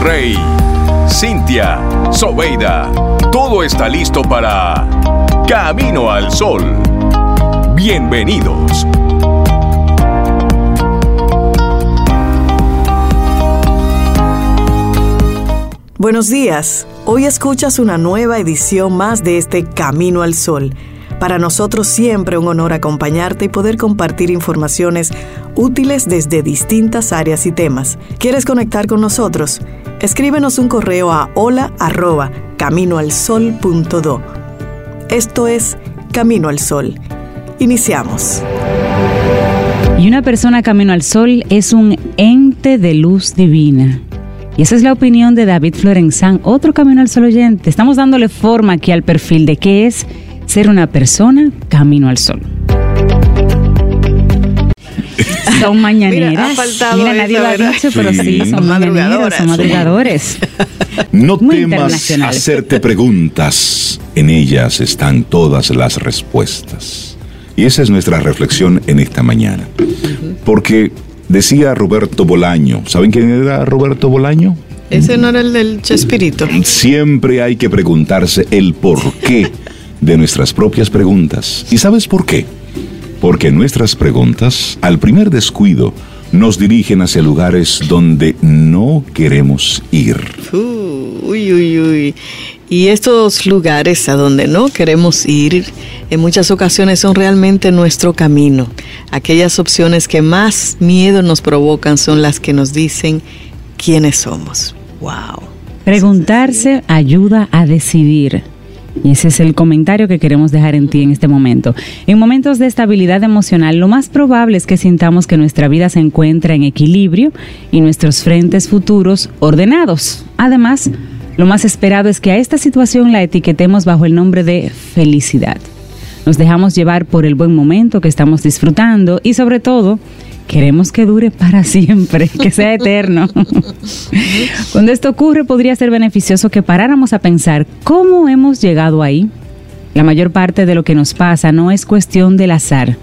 Rey, Cintia, Sobeida, todo está listo para Camino al Sol. Bienvenidos. Buenos días. Hoy escuchas una nueva edición más de este Camino al Sol. Para nosotros siempre un honor acompañarte y poder compartir informaciones útiles desde distintas áreas y temas. ¿Quieres conectar con nosotros? Escríbenos un correo a hola. Esto es Camino al Sol. Iniciamos. Y una persona camino al sol es un ente de luz divina. Y esa es la opinión de David Florenzán, otro camino al sol oyente. Estamos dándole forma aquí al perfil de qué es ser una persona camino al sol. Son mañaneras. Mira, ha faltado Mira nadie lo ha dicho, pero sí, son mañaneras, son madrugadores. No temas hacerte preguntas. En ellas están todas las respuestas. Y esa es nuestra reflexión en esta mañana. Porque decía Roberto Bolaño, ¿saben quién era Roberto Bolaño? Ese no era el del Chespirito. Siempre hay que preguntarse el por qué de nuestras propias preguntas. ¿Y sabes por qué? Porque nuestras preguntas, al primer descuido, nos dirigen hacia lugares donde no queremos ir. Uy, uy, uy. Y estos lugares a donde no queremos ir, en muchas ocasiones son realmente nuestro camino. Aquellas opciones que más miedo nos provocan son las que nos dicen quiénes somos. ¡Wow! Preguntarse ayuda a decidir. Y ese es el comentario que queremos dejar en ti en este momento. En momentos de estabilidad emocional, lo más probable es que sintamos que nuestra vida se encuentra en equilibrio y nuestros frentes futuros ordenados. Además, lo más esperado es que a esta situación la etiquetemos bajo el nombre de felicidad. Nos dejamos llevar por el buen momento que estamos disfrutando y sobre todo queremos que dure para siempre, que sea eterno. Cuando esto ocurre, podría ser beneficioso que paráramos a pensar cómo hemos llegado ahí. La mayor parte de lo que nos pasa no es cuestión del azar,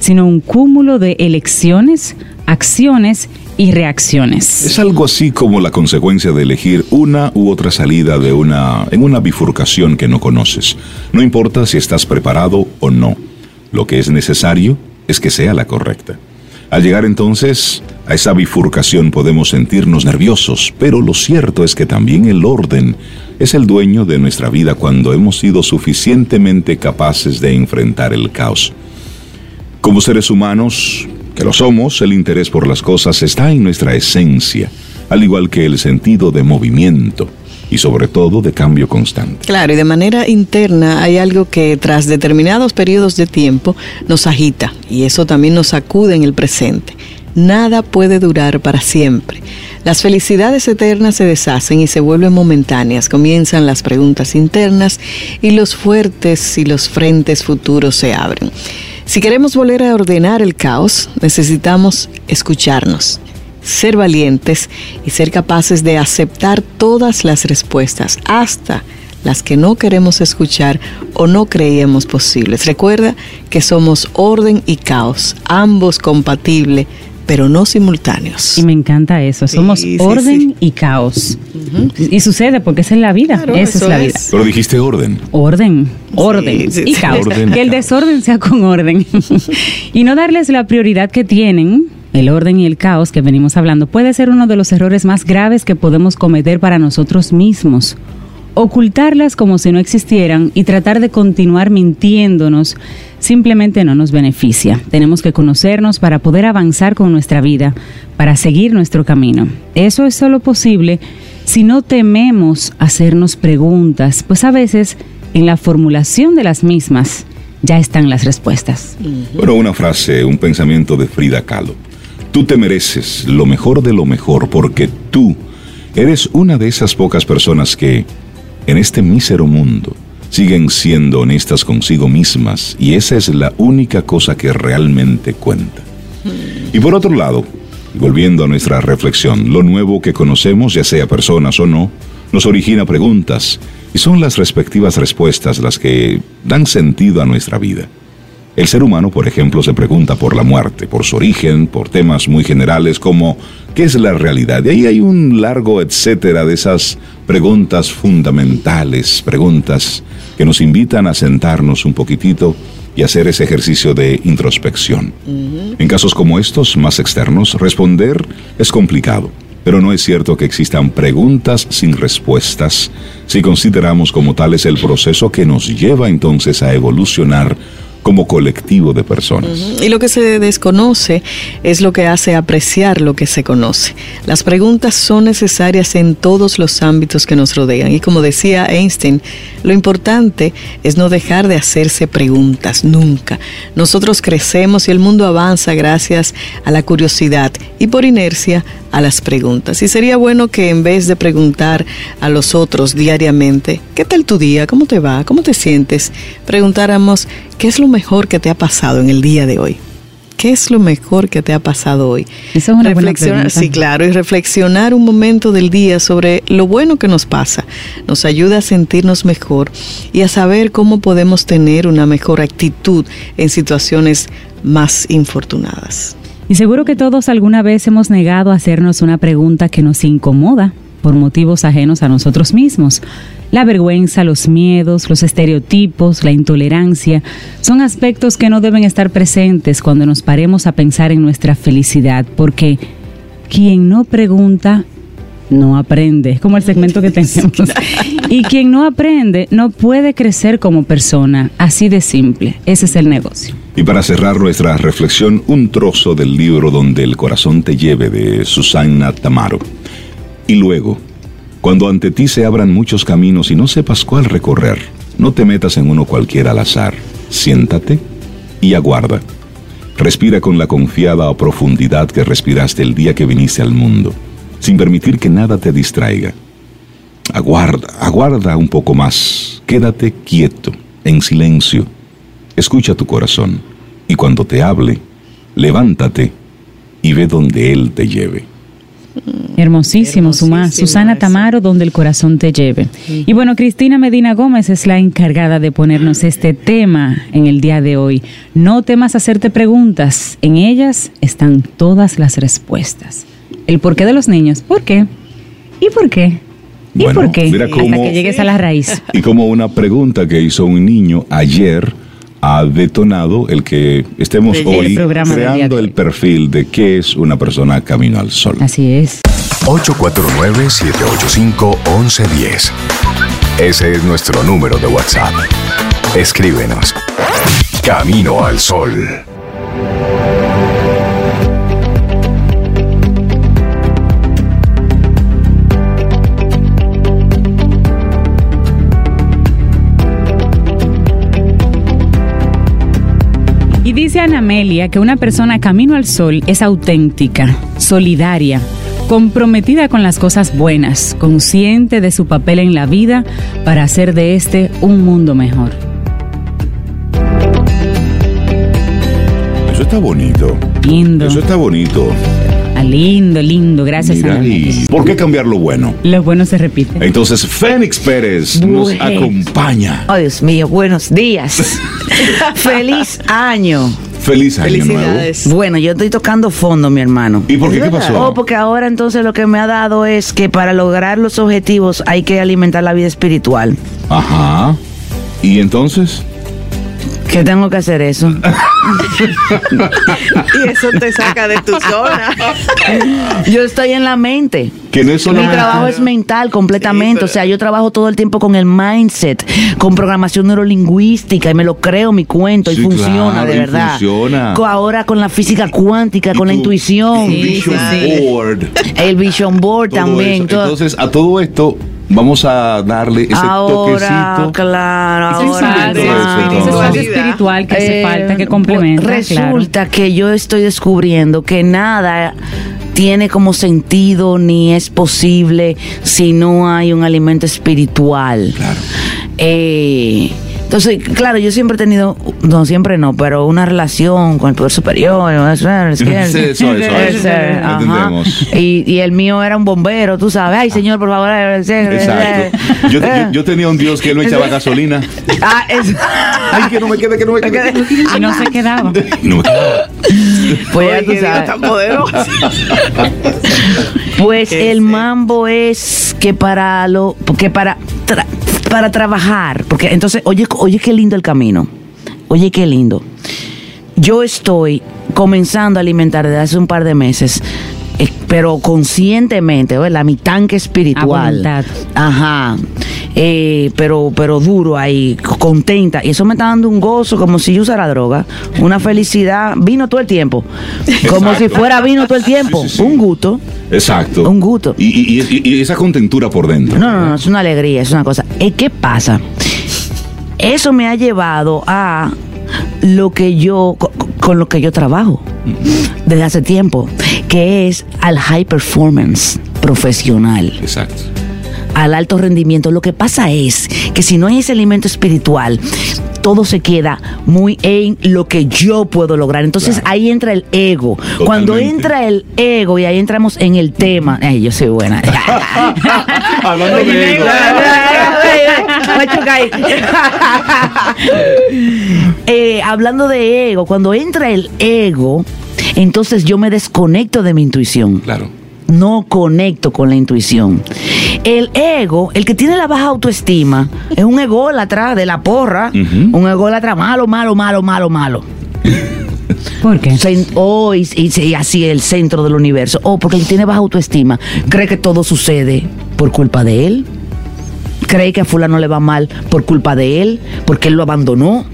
sino un cúmulo de elecciones, acciones y reacciones. Es algo así como la consecuencia de elegir una u otra salida de una en una bifurcación que no conoces. No importa si estás preparado o no. Lo que es necesario es que sea la correcta. Al llegar entonces a esa bifurcación podemos sentirnos nerviosos, pero lo cierto es que también el orden es el dueño de nuestra vida cuando hemos sido suficientemente capaces de enfrentar el caos. Como seres humanos, que lo somos, el interés por las cosas está en nuestra esencia, al igual que el sentido de movimiento y sobre todo de cambio constante. Claro, y de manera interna hay algo que tras determinados periodos de tiempo nos agita y eso también nos sacude en el presente. Nada puede durar para siempre. Las felicidades eternas se deshacen y se vuelven momentáneas. Comienzan las preguntas internas y los fuertes y los frentes futuros se abren. Si queremos volver a ordenar el caos, necesitamos escucharnos ser valientes y ser capaces de aceptar todas las respuestas, hasta las que no queremos escuchar o no creíamos posibles. Recuerda que somos orden y caos, ambos compatibles, pero no simultáneos. Y me encanta eso, somos orden y caos. Y sucede porque esa es la vida, esa es la vida. Pero dijiste orden. Orden, orden y caos. que el desorden sea con orden. y no darles la prioridad que tienen el orden y el caos que venimos hablando puede ser uno de los errores más graves que podemos cometer para nosotros mismos. Ocultarlas como si no existieran y tratar de continuar mintiéndonos simplemente no nos beneficia. Tenemos que conocernos para poder avanzar con nuestra vida, para seguir nuestro camino. Eso es solo posible si no tememos hacernos preguntas, pues a veces en la formulación de las mismas ya están las respuestas. Bueno, una frase, un pensamiento de Frida Kahlo. Tú te mereces lo mejor de lo mejor porque tú eres una de esas pocas personas que, en este mísero mundo, siguen siendo honestas consigo mismas y esa es la única cosa que realmente cuenta. Y por otro lado, volviendo a nuestra reflexión, lo nuevo que conocemos, ya sea personas o no, nos origina preguntas y son las respectivas respuestas las que dan sentido a nuestra vida. El ser humano, por ejemplo, se pregunta por la muerte, por su origen, por temas muy generales como ¿qué es la realidad? Y ahí hay un largo etcétera de esas preguntas fundamentales, preguntas que nos invitan a sentarnos un poquitito y hacer ese ejercicio de introspección. En casos como estos, más externos, responder es complicado. Pero no es cierto que existan preguntas sin respuestas si consideramos como tales el proceso que nos lleva entonces a evolucionar como colectivo de personas. Y lo que se desconoce es lo que hace apreciar lo que se conoce. Las preguntas son necesarias en todos los ámbitos que nos rodean. Y como decía Einstein, lo importante es no dejar de hacerse preguntas, nunca. Nosotros crecemos y el mundo avanza gracias a la curiosidad y por inercia a las preguntas. Y sería bueno que en vez de preguntar a los otros diariamente, ¿qué tal tu día? ¿Cómo te va? ¿Cómo te sientes? Preguntáramos, ¿qué es lo mejor que te ha pasado en el día de hoy? ¿Qué es lo mejor que te ha pasado hoy? Eso es una reflexionar, Sí, claro, y reflexionar un momento del día sobre lo bueno que nos pasa. Nos ayuda a sentirnos mejor y a saber cómo podemos tener una mejor actitud en situaciones más infortunadas. Y seguro que todos alguna vez hemos negado hacernos una pregunta que nos incomoda por motivos ajenos a nosotros mismos. La vergüenza, los miedos, los estereotipos, la intolerancia son aspectos que no deben estar presentes cuando nos paremos a pensar en nuestra felicidad, porque quien no pregunta no aprende, es como el segmento que tenemos. Y quien no aprende no puede crecer como persona, así de simple. Ese es el negocio. Y para cerrar nuestra reflexión, un trozo del libro Donde el corazón te lleve de Susana Tamaro. Y luego, cuando ante ti se abran muchos caminos y no sepas cuál recorrer, no te metas en uno cualquiera al azar. Siéntate y aguarda. Respira con la confiada profundidad que respiraste el día que viniste al mundo sin permitir que nada te distraiga. Aguarda, aguarda un poco más, quédate quieto, en silencio, escucha tu corazón y cuando te hable, levántate y ve donde Él te lleve. Hermosísimo, Suma. Susana Tamaro, donde el corazón te lleve. Y bueno, Cristina Medina Gómez es la encargada de ponernos este tema en el día de hoy. No temas hacerte preguntas, en ellas están todas las respuestas el porqué de los niños. ¿Por qué? ¿Y por qué? ¿Y por qué? Hasta que llegues a la raíz. Y como una pregunta que hizo un niño ayer ha detonado el que estemos hoy creando el perfil de qué es una persona camino al sol. Así es. 849-785-1110. Ese es nuestro número de WhatsApp. Escríbenos. Camino al sol. Y dice Ana Amelia que una persona camino al sol es auténtica, solidaria, comprometida con las cosas buenas, consciente de su papel en la vida para hacer de este un mundo mejor. Eso está bonito. Lindo. Eso está bonito. Ah, lindo, lindo. Gracias, Ana Amelia. ¿Por qué cambiar lo bueno? Lo bueno se repite. Entonces, Fénix Pérez nos acompaña. Oh, Dios mío, buenos días. Feliz año. Feliz año nuevo. Felicidades. Bueno, yo estoy tocando fondo, mi hermano. ¿Y por qué? ¿Qué pasó? Oh, porque ahora entonces lo que me ha dado es que para lograr los objetivos hay que alimentar la vida espiritual. Ajá. ¿Y entonces? ¿Qué tengo que hacer eso? Y eso te saca de tu zona. Yo estoy en la mente. Que no es Mi trabajo es mental completamente. Sí, o sea, yo trabajo todo el tiempo con el mindset, con programación neurolingüística y me lo creo, mi cuento, y Sí, funciona claro, de verdad. funciona. Ahora con la física cuántica, Y con la tu- intuición, tu Vision board. el vision board todo también. todo- Entonces, a todo esto, vamos a darle ese ahora, toquecito. claro, Ese ahora. ese espacio espiritual que hace Eh, falta, que complementa. Resulta que yo estoy descubriendo que nada tiene como sentido ni es posible si no hay un alimento espiritual. Claro. Eh, Entonces, claro, yo siempre he tenido, no siempre no, pero una relación con el poder superior. Y, y el mío era un bombero, tú sabes. Ay, señor, por favor. Exacto. Yo, yo, yo tenía un Dios que él me echaba gasolina. Ah, es- Ay, que no me quede, que no me quede. Y no se quedaba. Y no me quedaba. pues ya tú sabes. tan poderoso. Pues el mambo es que para lo que para tra- para trabajar, porque entonces oye oye qué lindo el camino. Oye qué lindo. Yo estoy comenzando a alimentar desde hace un par de meses eh, pero conscientemente, ¿verdad? Mi tanque espiritual. A. Ajá. Eh, pero, pero duro ahí, contenta. Y eso me está dando un gozo, como si yo usara droga. Una felicidad. Vino todo el tiempo. Como Exacto. si fuera vino todo el tiempo. Sí, sí, sí. Un gusto. Exacto. Un gusto. Y, y- y- y esa contentura por dentro. No, no, no, es una alegría, es una cosa. Eh, ¿Qué pasa? Eso me ha llevado a lo que yo, con lo que yo trabajo desde hace tiempo, que es al high performance profesional, Exacto. al alto rendimiento. Lo que pasa es que si no hay ese alimento espiritual, todo se queda muy en lo que yo puedo lograr. Entonces Claro. ahí entra el ego. Cuando entra el ego y ahí entramos en el tema, ay, yo soy buena. Hablando de ego. Eh, hablando de ego, cuando entra el ego, entonces yo me desconecto de mi intuición. Claro. No conecto con la intuición. El ego, el que tiene la baja autoestima, es un ególatra de la porra, Ujú. un ególatra malo, malo, malo, malo, malo. ¿Por qué? Oh, y, y- y así el centro del universo. Oh, porque él tiene baja autoestima. Cree que todo sucede por culpa de él. Cree que a fulano le va mal por culpa de él, porque él lo abandonó.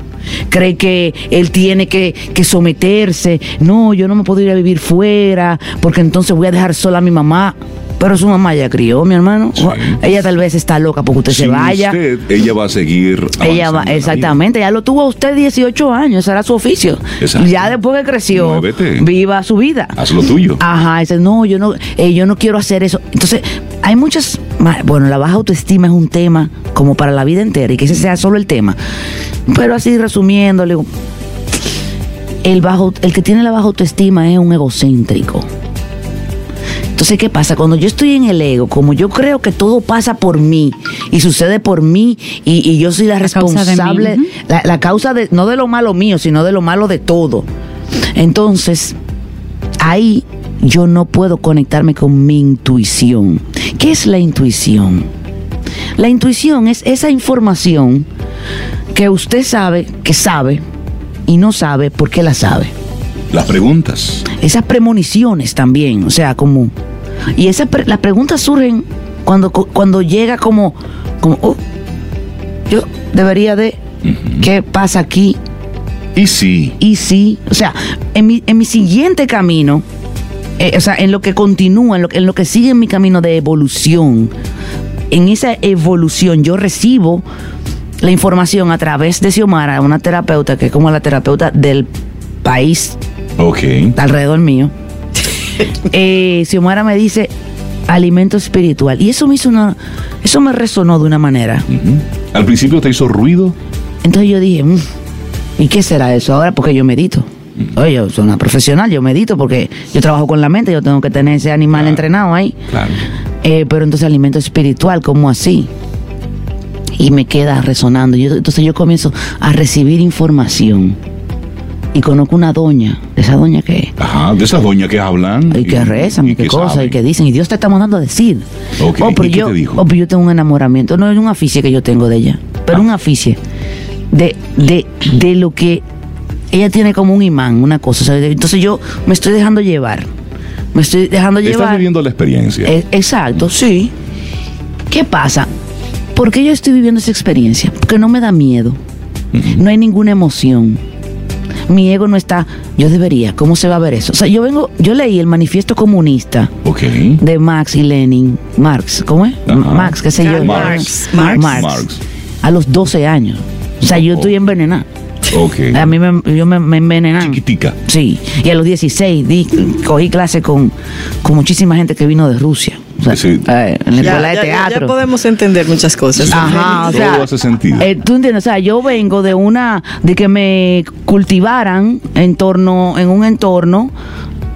Cree que él tiene que, que someterse. No, yo no me puedo ir a vivir fuera, porque entonces voy a dejar sola a mi mamá. Pero su mamá ya crió, mi hermano. Sí. Ella tal vez está loca porque usted se vaya. usted, ella va a seguir. Ella va, exactamente, ya lo tuvo a usted 18 años, ese era su oficio. Exacto. Ya después que creció, Muévete. viva su vida. Haz lo tuyo. Ajá, dice, no, yo no, eh, yo no quiero hacer eso. Entonces, hay muchas, bueno, la baja autoestima es un tema como para la vida entera y que ese sea solo el tema. Pero así resumiendo, le digo, el, bajo, el que tiene la baja autoestima es un egocéntrico. Entonces, ¿qué pasa? Cuando yo estoy en el ego, como yo creo que todo pasa por mí y sucede por mí y, y yo soy la, La causa de mí, responsable, la, la causa de, no de lo malo mío, sino de lo malo de todo. Entonces, ahí yo no puedo conectarme con mi intuición. ¿Qué es la intuición? La intuición es esa información que usted sabe que sabe y no sabe por qué la sabe. Las preguntas. Esas premoniciones también, o sea, como... Y esas pre- las preguntas surgen cuando, cu- cuando llega como, como oh, yo debería de... ¿Qué pasa aquí? Y sí. Y sí, o sea, en mi, en mi siguiente camino, eh, o sea, en lo que continúa, en lo, en lo que sigue en mi camino de evolución, en esa evolución yo recibo la información a través de Xiomara, una terapeuta que es como la terapeuta del país Ok. alrededor mío. eh, Xiomara me dice alimento espiritual y eso me hizo una, eso me resonó de una manera. Al principio te hizo ruido. Entonces yo dije, "Mm, ¿y qué será eso ahora? Porque yo medito. Oye, yo soy una profesional, yo medito porque yo trabajo con la mente, yo tengo que tener ese animal Claro. entrenado ahí. Claro. Eh, pero entonces alimento espiritual, ¿cómo así? Y me queda resonando. Yo- entonces yo comienzo a recibir información. Y conozco una doña, esa doña que, Ajá. De esas doñas que hablan. y que rezan, y, qué cosas, saben. y que dicen, y Dios te está mandando a decir. Ok, Oh, pero ¿y qué yo, te dijo? oh, pero yo tengo un enamoramiento. No es un aficie que yo tengo de ella, pero Ah. un aficie de, de, de lo que ella tiene como un imán, una cosa. de- entonces yo me estoy dejando llevar. Me estoy dejando Estás llevar. viviendo la experiencia. Eh, exacto, sí. ¿Qué pasa? ¿Por qué yo estoy viviendo esa experiencia? Porque no me da miedo. No hay ninguna emoción. Mi ego no está, yo debería, ¿cómo se va a ver eso? O sea, yo vengo, yo leí el manifiesto comunista de Marx y Lenin. Marx, ¿cómo es? Ajá. Marx, qué sé yo. Marx. Marx. Marx. A los 12 años. O sea, yo Oh. estoy envenenada. A mí me, yo me, me envenenan. Chiquitica. Sí, y a los 16 di, cogí clase con, con muchísima gente que vino de Rusia. O sea, Sí. eh, en la Ya, escuela de ya- ya- ya teatro. podemos entender muchas cosas. Ajá, o Todo sea, hace sentido. eh, tú entiendes, o sea, yo vengo de una, de que me cultivaran en torno, en un entorno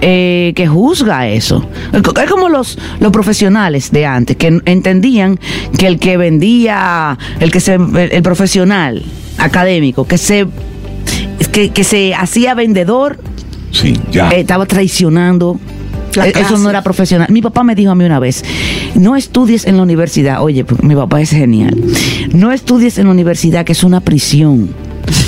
eh, que juzga eso. Es como los, los profesionales de antes, que entendían que el que vendía, el que se, el, el profesional académico, que se, que, que se hacía vendedor, Sí, ya. eh, estaba traicionando. Eh, Eso no era profesional. Mi papá me dijo a mí una vez, no estudies en la universidad. Oye, porque mi papá es genial. No estudies en la universidad, que es una prisión.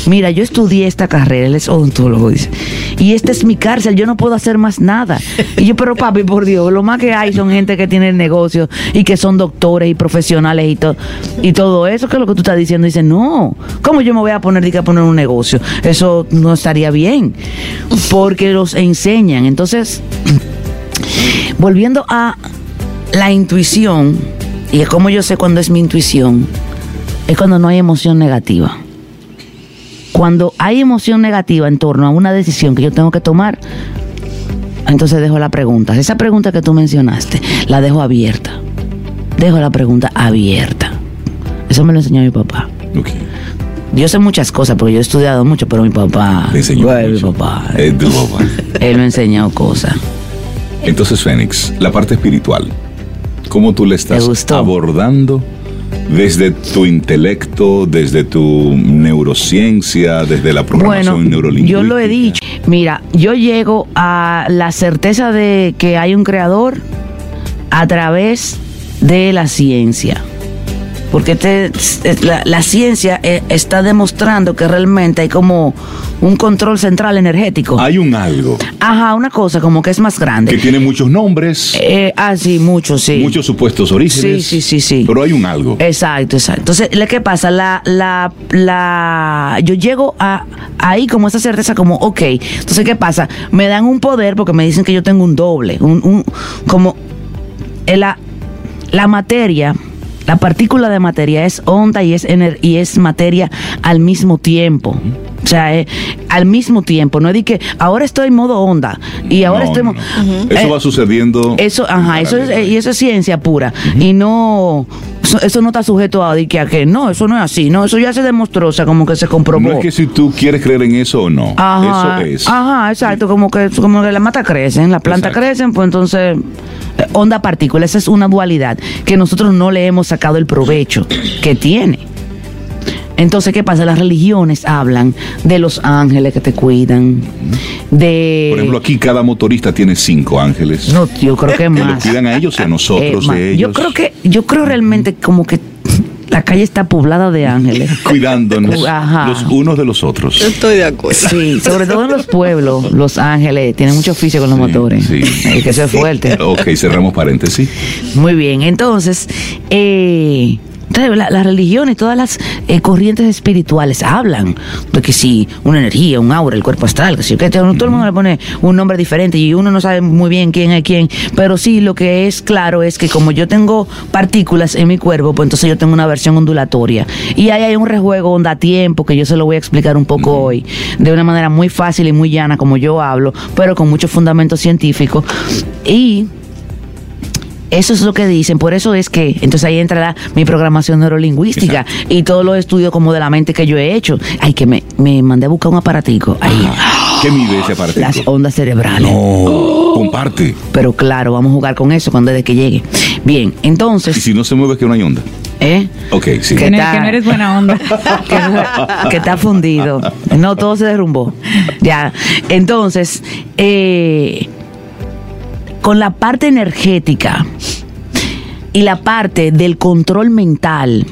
Mira, yo estudié esta carrera, él es odontólogo, dice. Y esta es mi cárcel, yo no puedo hacer más nada. Y yo, pero papi, por Dios, lo más que hay son gente que tiene negocios y que son doctores y profesionales y todo. Y todo eso, que es lo que tú estás diciendo, dice, no, ¿cómo yo me voy a poner, diga, a poner un negocio? Eso no estaría bien. Porque los enseñan. Entonces, volviendo a la intuición, y es como yo sé cuando es mi intuición, es cuando no hay emoción negativa. Cuando hay emoción negativa en torno a una decisión que yo tengo que tomar, entonces dejo la pregunta. Esa pregunta que tú mencionaste, la dejo abierta. Dejo la pregunta abierta. Eso me lo enseñó mi papá. Yo sé muchas cosas porque yo he estudiado mucho, pero mi papá. Le enseñó Bueno, mi papá. Tu papá. Él me enseñó cosas. Entonces, Fénix, la parte espiritual, ¿cómo tú le estás abordando desde tu intelecto, desde tu neurociencia, desde la programación Bueno, neurolingüística? yo lo he dicho. Mira, yo llego a la certeza de que hay un creador a través de la ciencia. Porque te- la, la ciencia eh, está demostrando que realmente hay como un control central energético. Hay un algo Ajá, una cosa como que es más que grande. tiene muchos nombres, Eh, ah, sí, mucho, sí. muchos supuestos orígenes. Sí, sí, sí, sí. Pero hay un algo. Exacto, exacto. Entonces, ¿le- ¿qué pasa? La, la, la, yo llego a ahí como esa certeza, como, ok. Entonces, ¿qué pasa? Me dan un poder porque me dicen que yo tengo un doble, un, un como eh, la, la materia. La partícula de materia es onda y es, ener- y es materia al mismo tiempo. O sea, eh, al mismo tiempo. No es de que ahora estoy en modo onda y ahora No, estoy... no, no. Eso Eh, va sucediendo. eso, ajá, eso es, paralelo. y eso es ciencia pura. Y no, eso, no está sujeto a, que, a que no, eso no es así, no, eso ya se demostró, o sea, como que se comprobó. No es que si tú quieres creer en eso o no. Ajá, Eso es. Ajá, exacto, como que, como que la mata crecen, las plantas crecen, pues entonces, eh, onda partícula, esa es una dualidad que nosotros no le hemos sacado el provecho que tiene. Entonces, ¿qué pasa? Las religiones hablan de los ángeles que te cuidan, de... Por ejemplo, aquí cada motorista tiene cinco ángeles. No, yo creo que que más. los cuidan a ellos y a nosotros Eh, ma- de ellos. Yo creo que, yo creo realmente como que la calle está poblada de ángeles. Cuidándonos Ajá. los unos de los otros. Yo estoy de acuerdo. Sí, sobre todo en los pueblos, los ángeles tienen mucho oficio con los Sí, motores. sí. Es que eso es fuerte. Ok, cerramos paréntesis. Muy bien, entonces, eh, entonces, la- las religiones, todas las eh, corrientes espirituales hablan de que si una energía, un aura, el cuerpo astral, que si que todo el mundo le pone un nombre diferente y uno no sabe muy bien quién es quién, pero sí lo que es claro es que como yo tengo partículas en mi cuerpo, pues entonces yo tengo una versión ondulatoria. Y ahí hay un rejuego onda tiempo que yo se lo voy a explicar un poco hoy de una manera muy fácil y muy llana como yo hablo, pero con mucho fundamento científico y eso es lo que dicen, por eso es que entonces ahí entrará mi programación neurolingüística y todos los estudios como de la mente que yo he hecho. Ay, que me, me mandé a buscar un aparatico ahí. ¿Qué mide ese aparatito? Las ondas cerebrales. No, comparte. Pero claro, vamos a jugar con eso cuando desde que llegue. Bien, Y entonces, si no se mueve, que no hay onda. ¿eh? Ok, sí. ¿Qué Que no, tal? que no eres buena onda. que, que está fundido. No, todo se derrumbó. Ya. Entonces, eh, con la parte energética y la parte del control mental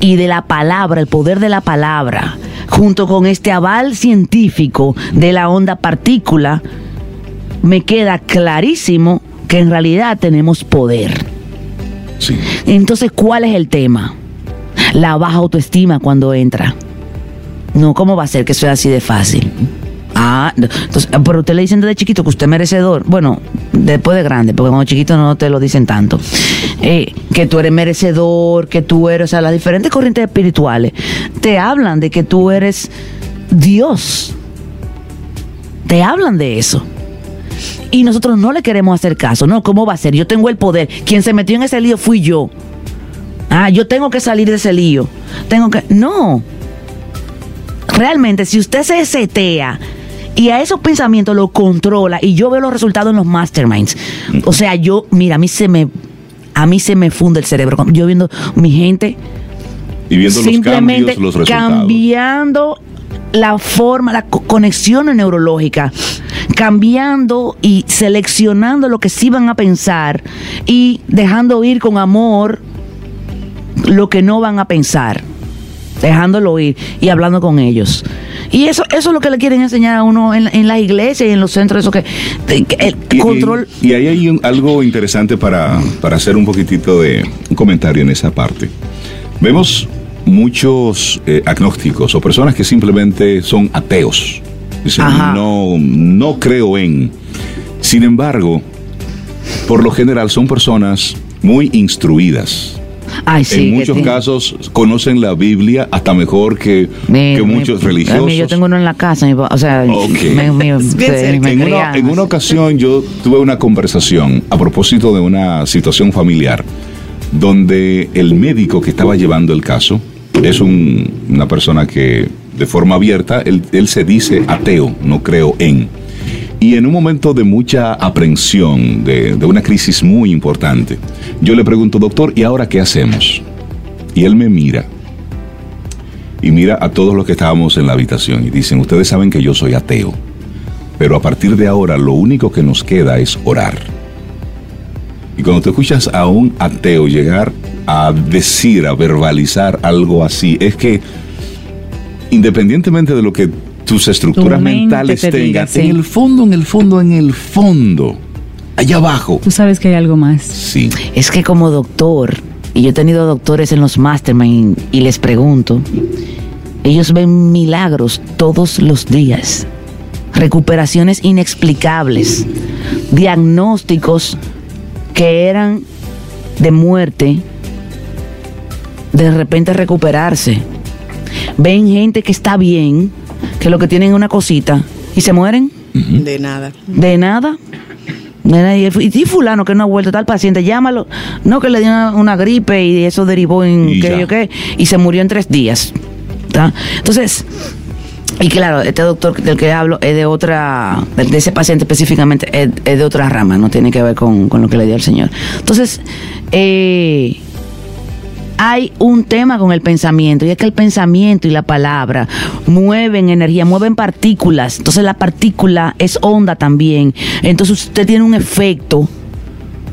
y de la palabra, el poder de la palabra, junto con este aval científico de la onda partícula, me queda clarísimo que en realidad tenemos poder. Sí. Entonces, ¿cuál es el tema? La baja autoestima cuando entra. No, ¿cómo va a ser que sea así de fácil? Ah, entonces, pero usted le dicen desde chiquito que usted es merecedor. Bueno, después de grande, porque cuando chiquito no te lo dicen tanto. Eh, que tú eres merecedor, que tú eres, o sea, las diferentes corrientes espirituales te hablan de que tú eres Dios. Te hablan de eso. y nosotros no le queremos hacer caso. No, ¿cómo va a ser? Yo tengo el poder. Quien se metió en ese lío fui yo. Ah, yo tengo que salir de ese lío. Tengo que. No. Realmente, si usted se setea y a esos pensamientos lo controla y yo veo los resultados en los masterminds. O sea, yo, mira, a mí se me a mí se me funde el cerebro. Yo viendo mi gente Y viendo los simplemente cambios, los resultados. cambiando la forma, la co- conexión neurológica, cambiando y seleccionando lo que sí van a pensar y dejando ir con amor lo que no van a pensar, dejándolo ir y hablando con ellos. Y eso, eso es lo que le quieren enseñar a uno en, en las iglesias y en los centros, eso que, el Y- y- control. Y, ahí hay un- algo interesante para, para hacer un poquitito de un comentario en esa parte. Vemos muchos eh, agnósticos o personas que simplemente son ateos. Dicen, Ajá. no, no creo en. Sin embargo, por lo general son personas muy instruidas. Ay, sí, en muchos tiene- casos conocen la Biblia hasta mejor que, Mi- que mi- muchos a mí religiosos. yo tengo uno en la casa, mi o sea, me, me- En una, en ocasión yo tuve una conversación a propósito de una situación familiar donde el médico que estaba llevando el caso es un- una persona que de forma abierta, él, él se dice ateo, no creo en. Y en un momento de mucha aprensión, de, una crisis muy importante, yo le pregunto, doctor, ¿y ahora qué hacemos? Y él me mira y mira a todos los que estábamos en la habitación y dicen, ustedes saben que yo soy ateo, pero a partir de ahora lo único que nos queda es orar. Y cuando te escuchas a un ateo llegar a decir, a verbalizar algo así, es que independientemente de lo que tus estructuras Tu mentales te diga, tengan, sí. en el fondo, en el fondo, en el fondo, allá abajo, Tú sabes que hay algo más. sí. Es que como doctor, y yo he tenido doctores en los mastermind y les pregunto, ellos ven milagros todos los días, recuperaciones inexplicables, diagnósticos que eran de muerte, de repente recuperarse. Ven gente que está bien, que lo que tienen es una cosita, y se mueren. De nada. De nada. De nada. Y y fulano que no ha vuelto tal paciente, llámalo. No que le dio una, una gripe y eso derivó en Y qué yo qué, y se murió en tres días. ¿tá? Entonces, y claro, este doctor del que hablo es de otra, de ese paciente específicamente, es, es de otra rama, no tiene que ver con, con lo que le dio el Señor. Entonces, eh, hay un tema con el pensamiento y es que el pensamiento y la palabra mueven energía, mueven partículas. Entonces la partícula es onda también. Entonces usted tiene un efecto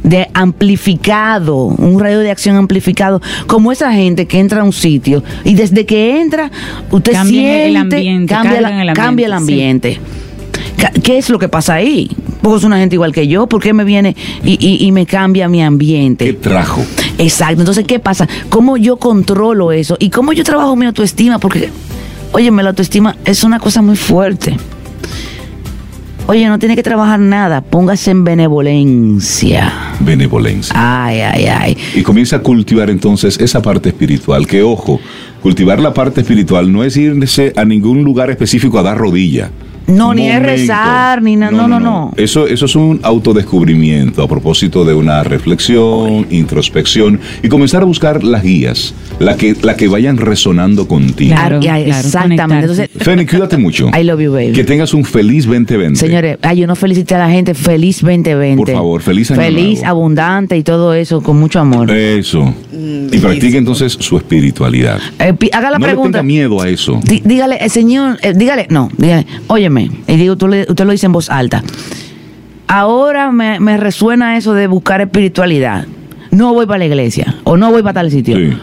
de amplificado, un radio de acción amplificado, como esa gente que entra a un sitio y desde que entra usted Cambian siente el ambiente, cambia, el cambia el ambiente, ambiente. ¿Qué es lo que pasa ahí? Porque es una gente igual que yo, ¿por qué me viene y, y- y me cambia mi ambiente? ¿Qué trajo? Exacto. Entonces, ¿qué pasa? ¿Cómo yo controlo eso? ¿Y cómo yo trabajo mi autoestima? Porque, óyeme, la autoestima es una cosa muy fuerte. Oye, no tiene que trabajar nada. Póngase en benevolencia. Benevolencia. Ay, ay, ay. Y comienza a cultivar entonces esa parte espiritual. Que ojo, cultivar la parte espiritual no es irse a ningún lugar específico a dar rodilla. No, ni es rezar, ni na- no, no, no. Eso, eso es un autodescubrimiento a propósito de una reflexión, introspección y comenzar a buscar las guías, la que, la que vayan resonando contigo. Claro, exactamente. Entonces, Feni, cuídate mucho. I love you, baby. Que tengas un feliz 2020. Señores, ay, yo no felicité a la gente. Feliz 2020. Por favor, feliz año Feliz, nuevo. abundante y todo eso con mucho amor. Eso. y practique entonces su espiritualidad. Eh, haga la no pregunta. tenga miedo a eso. Dí- dígale, eh, señor, eh, dígale, no, dígale, óyeme, y digo, tú le- usted lo dice en voz alta. Ahora me, me resuena eso de buscar espiritualidad. No voy para la iglesia o no voy para tal sitio. Sí.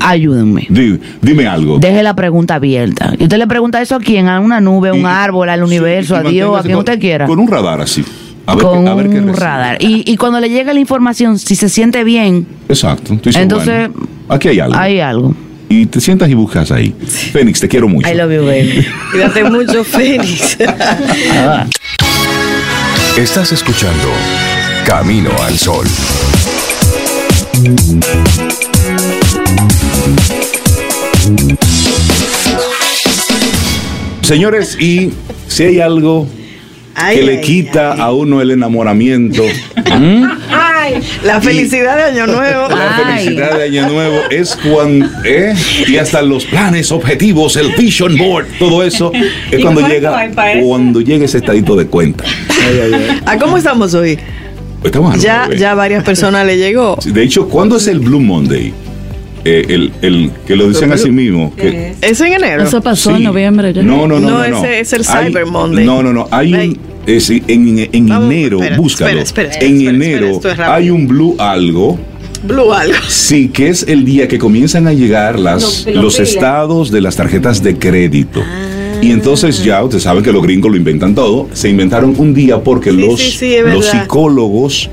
Ayúdenme. Di- dime algo. Deje la pregunta abierta. Y usted le pregunta eso a quién, a una nube, a un Y- árbol, al universo, a Dios, a quien con- usted quiera. Con un radar así. A ver, Con qué- a ver qué un radar. Y, y cuando le llega la información, si se siente bien, Exacto. Entonces, bueno, aquí hay algo. hay algo. Y te sientas y buscas ahí. Fénix, te quiero mucho. I love you, baby. Cuídate mucho, Fénix. Estás escuchando Camino al Sol. Señores, y si hay algo Ay, que le ay, quita ay. a uno el enamoramiento. ¿Mm? La felicidad de Año Nuevo. La Ay. felicidad de Año Nuevo es cuando, ¿eh? y hasta los planes, objetivos, el vision board, todo eso es ¿Y cuando llega, cuando llega ese estadito de cuenta. ¿A cómo estamos hoy? Estamos Ya, ya varias personas le llegó. De hecho, ¿cuándo es el Blue Monday? Eh, el, el que lo dicen a sí mismo. Que, ¿Es en enero? Eso pasó Sí. en noviembre ya. No, no, no. No, No, no, ese es el Hay- Cyber Monday. No, no, no. Hay Ay. un. Es en, en Vamos, enero, espera, búscalo. espera, espera, en enero es hay un Blue algo. Blue algo. Sí, que es el día que comienzan a llegar las, los estados de las tarjetas de crédito. Y entonces ya, ustedes saben que los gringos lo inventan todo, se inventaron un día porque Sí, los, sí, sí, es los psicólogos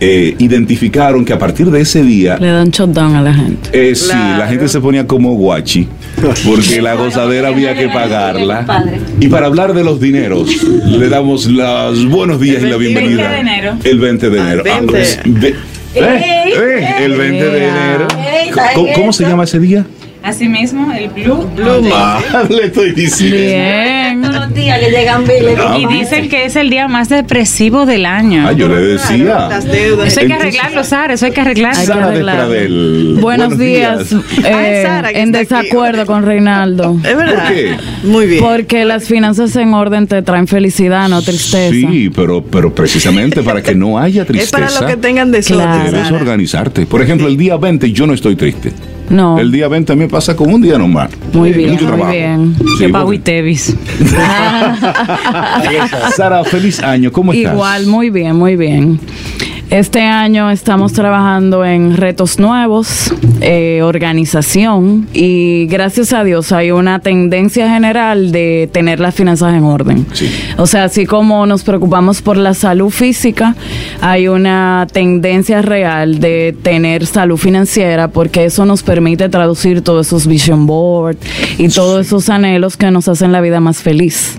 eh, identificaron que a partir de ese día Le dan shutdown a la gente. eh, sí, la gente se ponía como guachi, porque la gozadera había que pagarla. Y para hablar de los dineros, le damos los buenos días y la 20 bienvenida. de enero. El 20 de Ah, enero. 20. pues, ve- eh, eh, el 20 de enero. ¿Cómo, cómo se llama ese día? Asimismo, el Blue. Blue Monday. Ah, le estoy diciendo. Bien. Unos días que llegan Y dicen que es el día más depresivo del año. Ah, yo le decía. Las deudas. Eso hay que arreglarlo, Sara, eso hay que arreglarlo. Hay que arreglarlo. Despradel. Buenos, días. eh, Ay, Sara, que en está aquí. desacuerdo con Reinaldo. Es verdad. ¿Por qué? Muy bien. Porque las finanzas en orden te traen felicidad, no tristeza. Sí, pero, pero precisamente para que no haya es tristeza. para lo que tengan de Claro. Debes organizarte. Por ejemplo, el día 20 yo no estoy triste. No. El día 20 a mí me pasa como un día nomás. Muy bien, mucho muy bien. Sí, porque- y Tevis. Sara, feliz año. ¿Cómo estás? Igual, muy bien, muy bien. Este año estamos trabajando en retos nuevos, eh, organización y gracias a Dios hay una tendencia general de tener las finanzas en orden. Sí. O sea, así como nos preocupamos por la salud física, hay una tendencia real de tener salud financiera porque eso nos permite traducir todos esos vision board y todos esos anhelos que nos hacen la vida más feliz.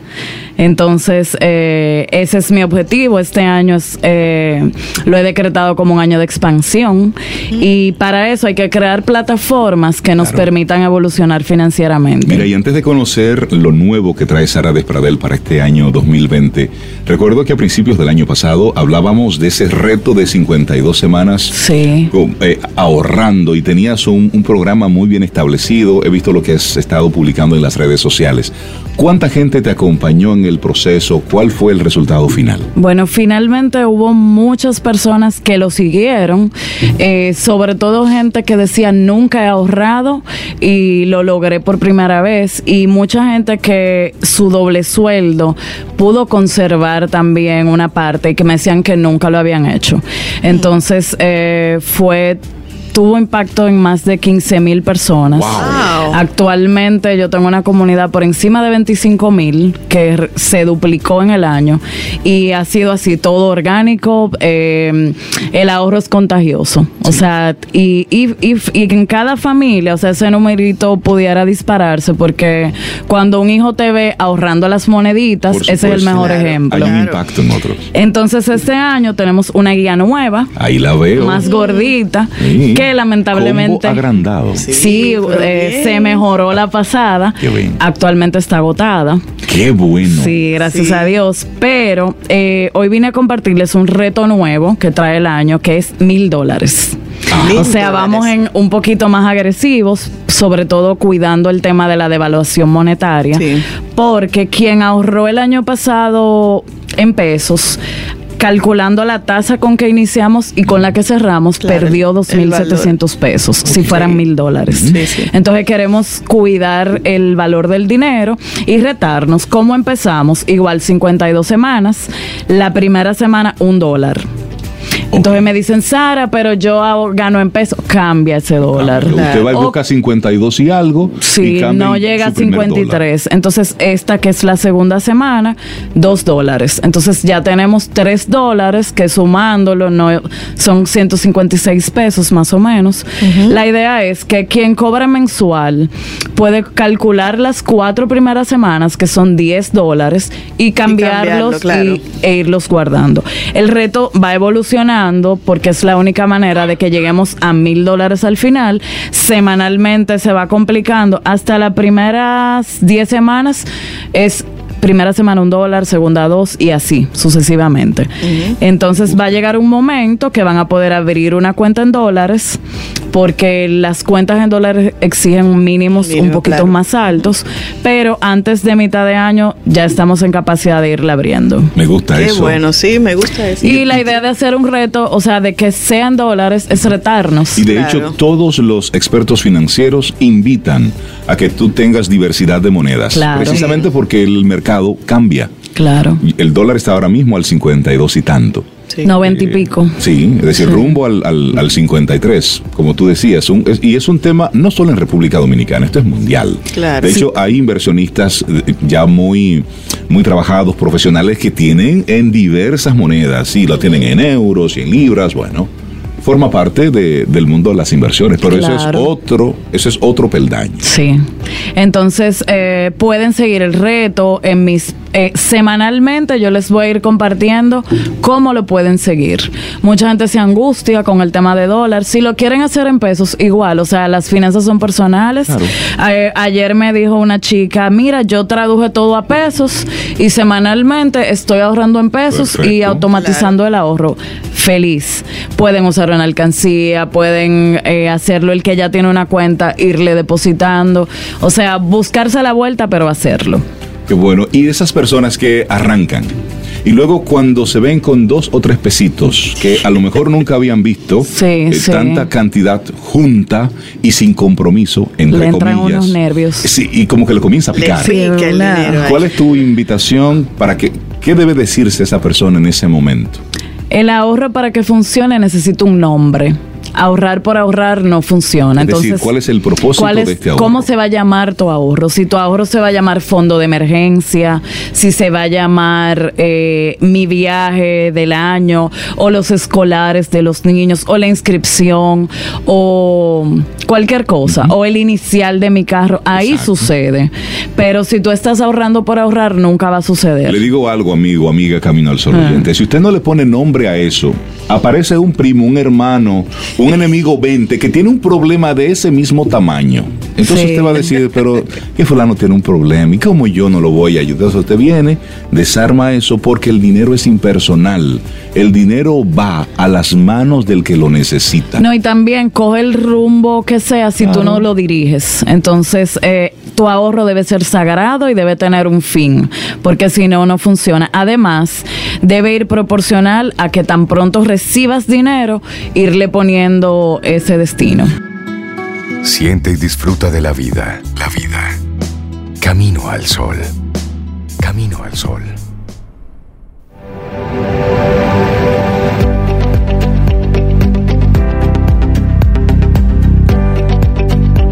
Entonces, eh, ese es mi objetivo. Este año es, eh, lo he decretado como un año de expansión y para eso hay que crear plataformas que nos Claro. permitan evolucionar financieramente. Mira, y antes de conocer lo nuevo que trae Sara Despradel para este año 2020, recuerdo que a principios del año pasado hablábamos de ese reto de 52 semanas Sí. con- eh, ahorrando y tenías un, un programa muy bien establecido. He visto lo que has estado publicando en las redes sociales. ¿Cuánta gente te acompañó en el proceso? ¿Cuál fue el resultado final? Bueno, finalmente hubo muchas personas que lo siguieron, eh, sobre todo gente que decía nunca he ahorrado y lo logré por primera vez y mucha gente que su doble sueldo pudo conservar también una parte y que me decían que nunca lo habían hecho. Entonces eh, fue tuvo impacto en más de 15 mil personas. Wow. Actualmente yo tengo una comunidad por encima de 25 mil que se duplicó en el año y ha sido así todo orgánico. eh, el ahorro es contagioso. O sea, y, y, y, y en cada familia, o sea, ese numerito pudiera dispararse porque cuando un hijo te ve ahorrando las moneditas, ese es el mejor Claro. ejemplo. Hay un impacto en otros. Entonces este año tenemos una guía nueva, Ahí la veo. más gordita, Sí. que lamentablemente... Combo agrandado. Sí, eh. Mejoró la pasada. Qué bien. Actualmente está agotada. Qué bueno. Sí, gracias Sí. a Dios. Pero eh, hoy vine a compartirles un reto nuevo que trae el año, que es mil dólares. Mil O sea, vamos en un poquito más agresivos, sobre todo cuidando el tema de la devaluación monetaria, Sí. porque quien ahorró el año pasado en pesos, calculando la tasa con que iniciamos y con la que cerramos, Claro, perdió el- el 2.700 pesos, si fueran mil dólares. Sí, sí. Entonces queremos cuidar el valor del dinero y retarnos. ¿Cómo empezamos? Igual 52 semanas. La primera semana un dólar. Entonces me dicen, Sara, pero yo gano en pesos. Cambia ese dólar. Usted va y O- busca 52 y algo. Sí, y cambia no llega a su primer 53. Entonces, esta que es la segunda semana, dos dólares. Entonces, ya tenemos tres dólares que sumándolo no, son 156 pesos más o menos. La idea es que quien cobra mensual puede calcular las cuatro primeras semanas, que son 10 dólares, y cambiarlos cambiarlo, claro. y- e irlos guardando. El reto va porque es la única manera de que lleguemos a mil dólares al final. Semanalmente se va complicando. Hasta las primeras 10 semanas es primera semana un dólar, segunda dos y así sucesivamente. Entonces va a llegar un momento que van a poder abrir una cuenta en dólares porque las cuentas en dólares exigen mínimos Mínimo, un poquito claro. más altos, pero antes de mitad de año ya estamos en capacidad de irla abriendo. Me gusta Qué eso. bueno, sí, me gusta eso. Y la idea de hacer un reto, o sea, de que sean dólares, es retarnos. Y de Claro. hecho, todos los expertos financieros invitan a que tú tengas diversidad de monedas. Claro. Precisamente porque el mercado cambia. Claro. El dólar está ahora mismo al 52 y tanto. Sí. Noventa y Eh, pico. Sí, es decir, rumbo al, al, al 53, como tú decías. un- es- y es un tema no solo en República Dominicana, esto es mundial. Claro. De hecho, hay inversionistas eh, ya muy, muy trabajados, profesionales, que tienen en diversas monedas. Sí, lo tienen en euros y en libras, bueno. Forma parte de- del mundo de las inversiones, pero eso es otro, eso es otro peldaño. Sí. Entonces, eh, pueden seguir el reto en mis... eh, semanalmente yo les voy a ir compartiendo cómo lo pueden seguir. Mucha gente se angustia con el tema de dólar. Si lo quieren hacer en pesos, igual. O sea, las finanzas son personales. Claro. Eh, ayer me dijo una chica, mira, yo traduje todo a pesos y semanalmente estoy ahorrando en pesos y automatizando el ahorro. Feliz. Pueden usarlo en alcancía, pueden eh, hacerlo el que ya tiene una cuenta, irle depositando. O sea, buscarse la vuelta, pero hacerlo. Qué bueno. Y esas personas que arrancan y luego cuando se ven con dos o tres pesitos que a lo mejor nunca habían visto Sí, eh, sí. tanta cantidad junta y sin compromiso, entre Le entran comillas. unos nervios. Sí, y como que le comienza a picar. dinero ahí. ¿Cuál es tu invitación para que qué debe decirse esa persona en ese momento? El ahorro para que funcione necesita un nombre. Ahorrar por ahorrar no funciona. Es decir, Entonces, ¿cuál es el propósito ¿cuál es- de este ahorro? ¿Cómo se va a llamar tu ahorro? Si tu ahorro se va a llamar fondo de emergencia, si se va a llamar eh, mi viaje del año, o los escolares de los niños, o la inscripción, o cualquier cosa, o el inicial de mi carro, ahí Exacto. sucede. Pero si tú estás ahorrando por ahorrar, nunca va a suceder. Le digo algo, amigo, amiga, camino al sol Ah. Si usted no le pone nombre a eso, aparece un primo, un hermano, un enemigo 20 que tiene un problema de ese mismo tamaño. Entonces Sí. usted va a decir, pero que fulano tiene un problema y cómo yo no lo voy a ayudar. Entonces usted viene, desarma eso porque el dinero es impersonal. El dinero va a las manos del que lo necesita. No, y también coge el rumbo que sea si tú no lo diriges. Entonces, eh, tu ahorro debe ser sagrado y debe tener un fin, porque si no, no funciona. Además, debe ir proporcional a que tan pronto recibas dinero, irle poniendo ese destino. Siente y disfruta de la vida. La vida. Camino al sol. Camino al sol.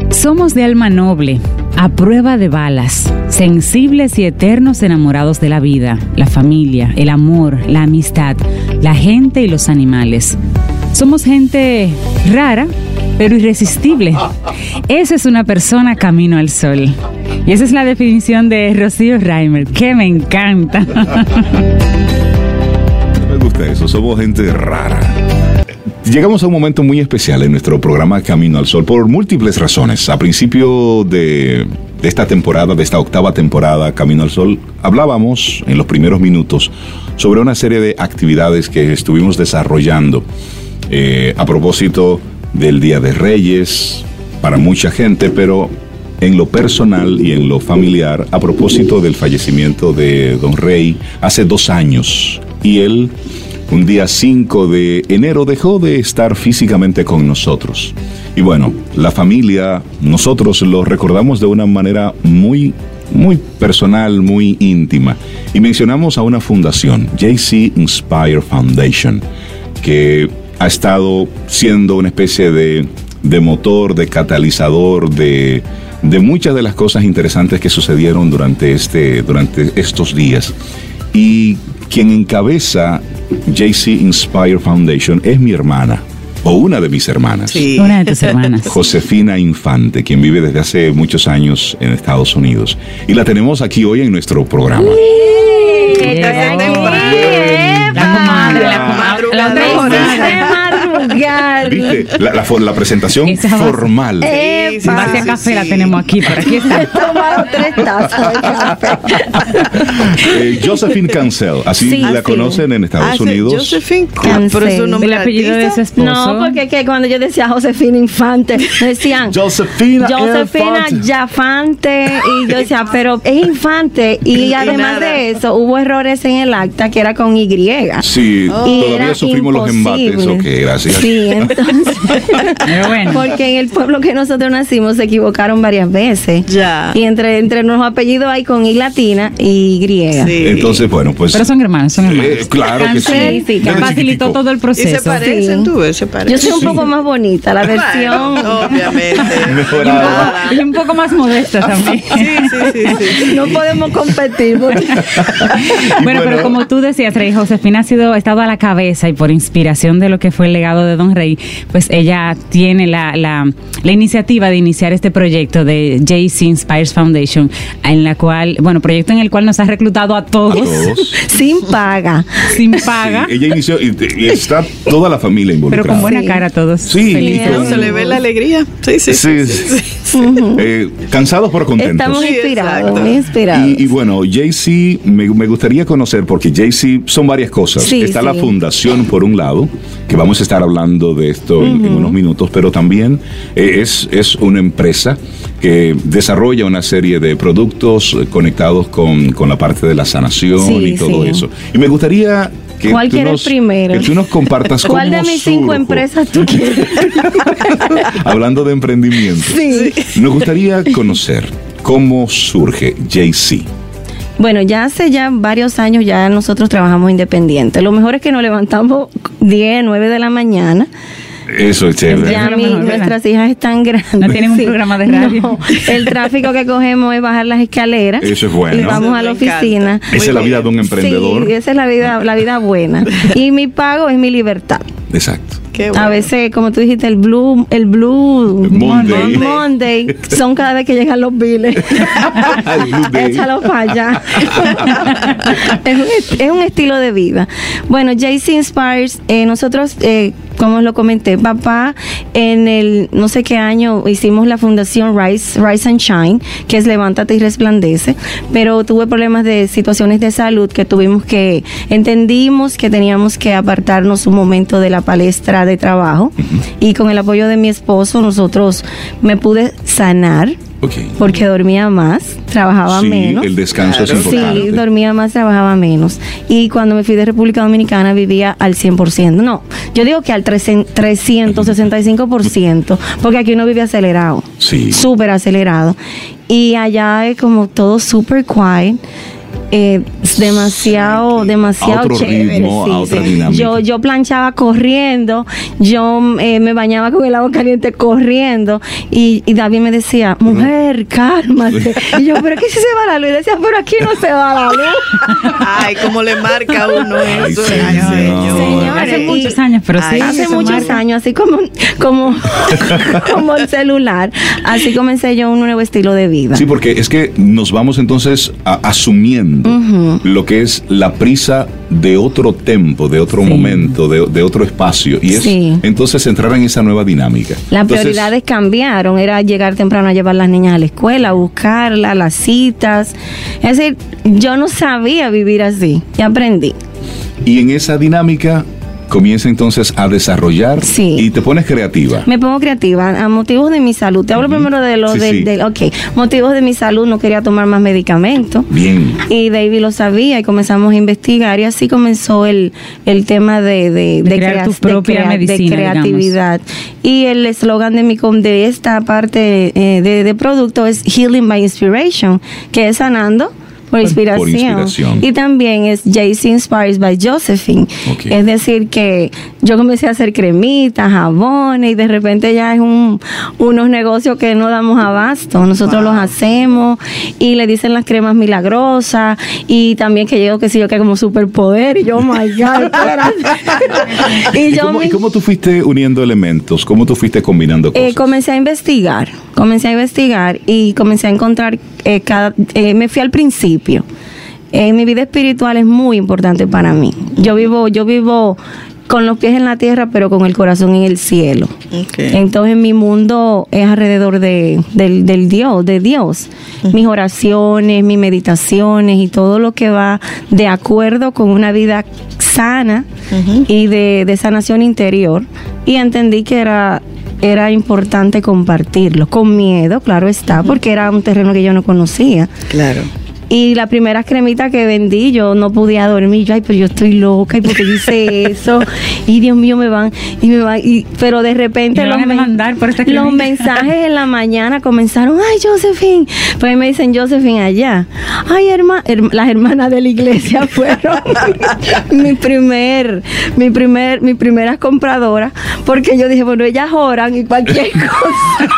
Somos de alma noble, a prueba de balas, sensibles y eternos enamorados de la vida, la familia, el amor, la amistad, la gente y los animales. Somos gente rara, pero irresistible. Esa es una persona camino al sol. Y esa es la definición de Rocío Reimer, que me encanta. Me gusta eso, somos gente rara. Llegamos a un momento muy especial en nuestro programa Camino al Sol por múltiples razones. A principio de, de esta temporada, de esta octava temporada Camino al Sol, hablábamos en los primeros minutos sobre una serie de actividades que estuvimos desarrollando eh, a propósito del Día de Reyes para mucha gente, pero en lo personal y en lo familiar a propósito del fallecimiento de Don Rey hace dos años. Y él, un día 5 de enero, dejó de estar físicamente con nosotros. Y bueno, la familia, nosotros lo recordamos de una manera muy, muy personal, muy íntima. Y mencionamos a una fundación, JC Inspire Foundation, que ha estado siendo una especie de, de motor, de catalizador, de, de muchas de las cosas interesantes que sucedieron durante, este, durante estos días. Y quien encabeza JC Inspire Foundation es mi hermana, o una de mis hermanas. Sí. Una de tus hermanas. Josefina Infante, quien vive desde hace muchos años en Estados Unidos. Y la tenemos aquí hoy en nuestro programa. La comadre, la comadre. La. De madrugar. ¿Viste? La, la la presentación Esa formal. Eh, Sí, Base a sí, café la sí. tenemos aquí, por aquí He está. tomado tres tazas de café. Eh, Josephine Cancel, así Sí, la sí. conocen en Estados Ah, sí, Unidos. Josephine, Cancel. pero es un nombre El apellido de su esposo. No, porque que cuando yo decía Josefina Infante, me decían Josefina Josefina Infante. Yafante y yo decía, pero es Infante y Y además nada. de eso hubo errores en el acta que era con Y. Sí, Y todavía sufrimos los embates. Ok, gracias. Sí, entonces. Bueno. Porque en el pueblo que nosotros nacimos se equivocaron varias veces. Ya. Y entre, entre los apellidos hay con I latina y Y. Sí. Entonces, bueno, pues. Pero son hermanos, son hermanos. eh, claro que sí. Sí, sí, Facilitó chiquitico. todo el Y se proceso. parecen, Sí. tú ves, se parecen. Yo soy un Sí. poco más bonita, la versión. Bueno, obviamente. Mejorada. Y un poco más modesta también. Sí, sí, sí, sí. no podemos competir. porque- Bueno, pero como tú decías, Rey Josefina ha sido ha estado a la cabeza y por inspiración de lo que fue el legado de Don Rey, pues ella tiene la, la, la iniciativa de iniciar este proyecto de JC Inspires Foundation, en la cual, bueno, proyecto en el cual nos ha reclutado a todos, A todos. Sin paga. sin paga, Sí, ella inició y, y está toda la familia pero involucrada. con buena Sí. cara todos. Sí, felices. Se le ve la alegría. Sí, sí. Sí, sí. Eh, cansados pero contentos. Estamos inspirados, inspirados. Y, y bueno, JC, me, me gustaría conocer, porque JC son varias cosas. Sí, Está sí. la fundación, por un lado, que vamos a estar hablando de esto en, en unos minutos, pero también eh, es, es una empresa que desarrolla una serie de productos conectados con, con la parte de la sanación Sí, y todo sí. eso. Y me gustaría que ¿Cuál quieres nos, primero? que tú nos compartas ¿Cuál de mis cinco empresas tú quieres? Hablando de emprendimiento. Sí. Nos gustaría conocer cómo surge JC. Bueno, ya hace ya varios años ya nosotros trabajamos independiente. Lo mejor es que nos levantamos 10, 9 de la mañana. Eso es chévere. Ya mejor, ¿verdad? nuestras hijas están grandes. No tienen un programa de radio. No, el tráfico que cogemos es bajar las escaleras. Eso es bueno. Y vamos Eso a la oficina. Esa es la vida de un emprendedor. Sí, esa es la vida, la vida buena. Y mi pago es mi libertad. Exacto. Qué bueno. A veces, como tú dijiste, el blue, el blue Monday. Monday, son cada vez que llegan los biles. Échalo para allá. es, un, es un estilo de vida. Bueno, JC Inspires, eh, nosotros, eh, como lo comenté, papá, en el no sé qué año hicimos la fundación Rise, Rise and Shine, que es Levántate y Resplandece, pero tuve problemas de situaciones de salud que tuvimos que, entendimos que teníamos que apartarnos un momento de la palestra de trabajo y con el apoyo de mi esposo nosotros me pude sanar porque dormía más, trabajaba Sí, menos. el descanso es Claro. importante. Sí, dormía más, trabajaba menos. Y cuando me fui de República Dominicana vivía al 100%. No, yo digo que al 300 365%, porque aquí uno vive acelerado. Sí. Súper acelerado. Y allá es como todo súper quiet. Eh, es demasiado, demasiado A otro chévere. ritmo, sí, a otra sí. dinámica. Yo, yo planchaba corriendo, yo eh, me bañaba con el agua caliente corriendo y, y David me decía, mujer, cálmate. Y yo, pero ¿qué si se va la luz? Y decía, pero aquí no se va la luz. Ay, cómo le marca a uno Ay, eso. señor. Hace y- muchos años, pero sí. Hace muchos marca. años, así como, como, como el celular, así comencé yo un nuevo estilo de vida. Sí, porque es que nos vamos entonces a- asumiendo lo que es la prisa de otro tiempo, de otro Sí. momento, de, de otro espacio. Y es Sí. entonces entrar en esa nueva dinámica. Las Entonces, prioridades cambiaron, era llegar temprano a llevar las niñas a la escuela, a buscarlas, las citas. Es decir, yo no sabía vivir así y aprendí. Y en esa dinámica comienza entonces a desarrollar Sí. y te pones creativa. Me pongo creativa a motivos de mi salud. Te hablo primero de lo Sí, del, sí. del- ok, motivos de mi salud, no quería tomar más medicamentos. Bien. Y David lo sabía y comenzamos a investigar y así comenzó el, el tema de, de, De crear tu de propia de medicina, creatividad. Y el eslogan de mi com- de esta parte eh, de, de producto es Healing by Inspiration, que es sanando. Por inspiración. inspiración. Y también es JC Inspires by Josephine. Es decir, que yo comencé a hacer cremitas, jabones, y de repente ya es un, unos negocios que no damos abasto. Nosotros los hacemos y le dicen las cremas milagrosas y también que llego, que sé yo, que como superpoder. Y yo, oh my God, y ¿Y, yo cómo, me- y cómo tú fuiste uniendo elementos? ¿Cómo tú fuiste combinando cosas? eh, comencé a investigar, comencé a investigar y comencé a encontrar eh, cada, eh, me fui al principio. Eh, mi vida espiritual es muy importante para mí. Yo vivo, yo vivo con los pies en la tierra, pero con el corazón en el cielo. Entonces mi mundo es alrededor de, del, del Dios, de Dios. Mis oraciones, mis meditaciones y todo lo que va de acuerdo con una vida sana y de, de sanación interior. Y entendí que era, era importante compartirlo, con miedo, claro está, porque era un terreno que yo no conocía. Claro. Y la primera cremita que vendí, yo no podía dormir. Yo, ay, pero yo estoy loca. ¿Y por qué hice eso? Y Dios mío, me van. Y me van y, pero de repente Me van a men- demandar por esta los mensajes en la mañana comenzaron. Ay, Josephine. Pues me dicen Josephine allá. Ay, herma, her- las hermanas de la iglesia fueron mi primer, mi primer, mi primeras compradoras. Porque yo dije, bueno, ellas oran y cualquier cosa.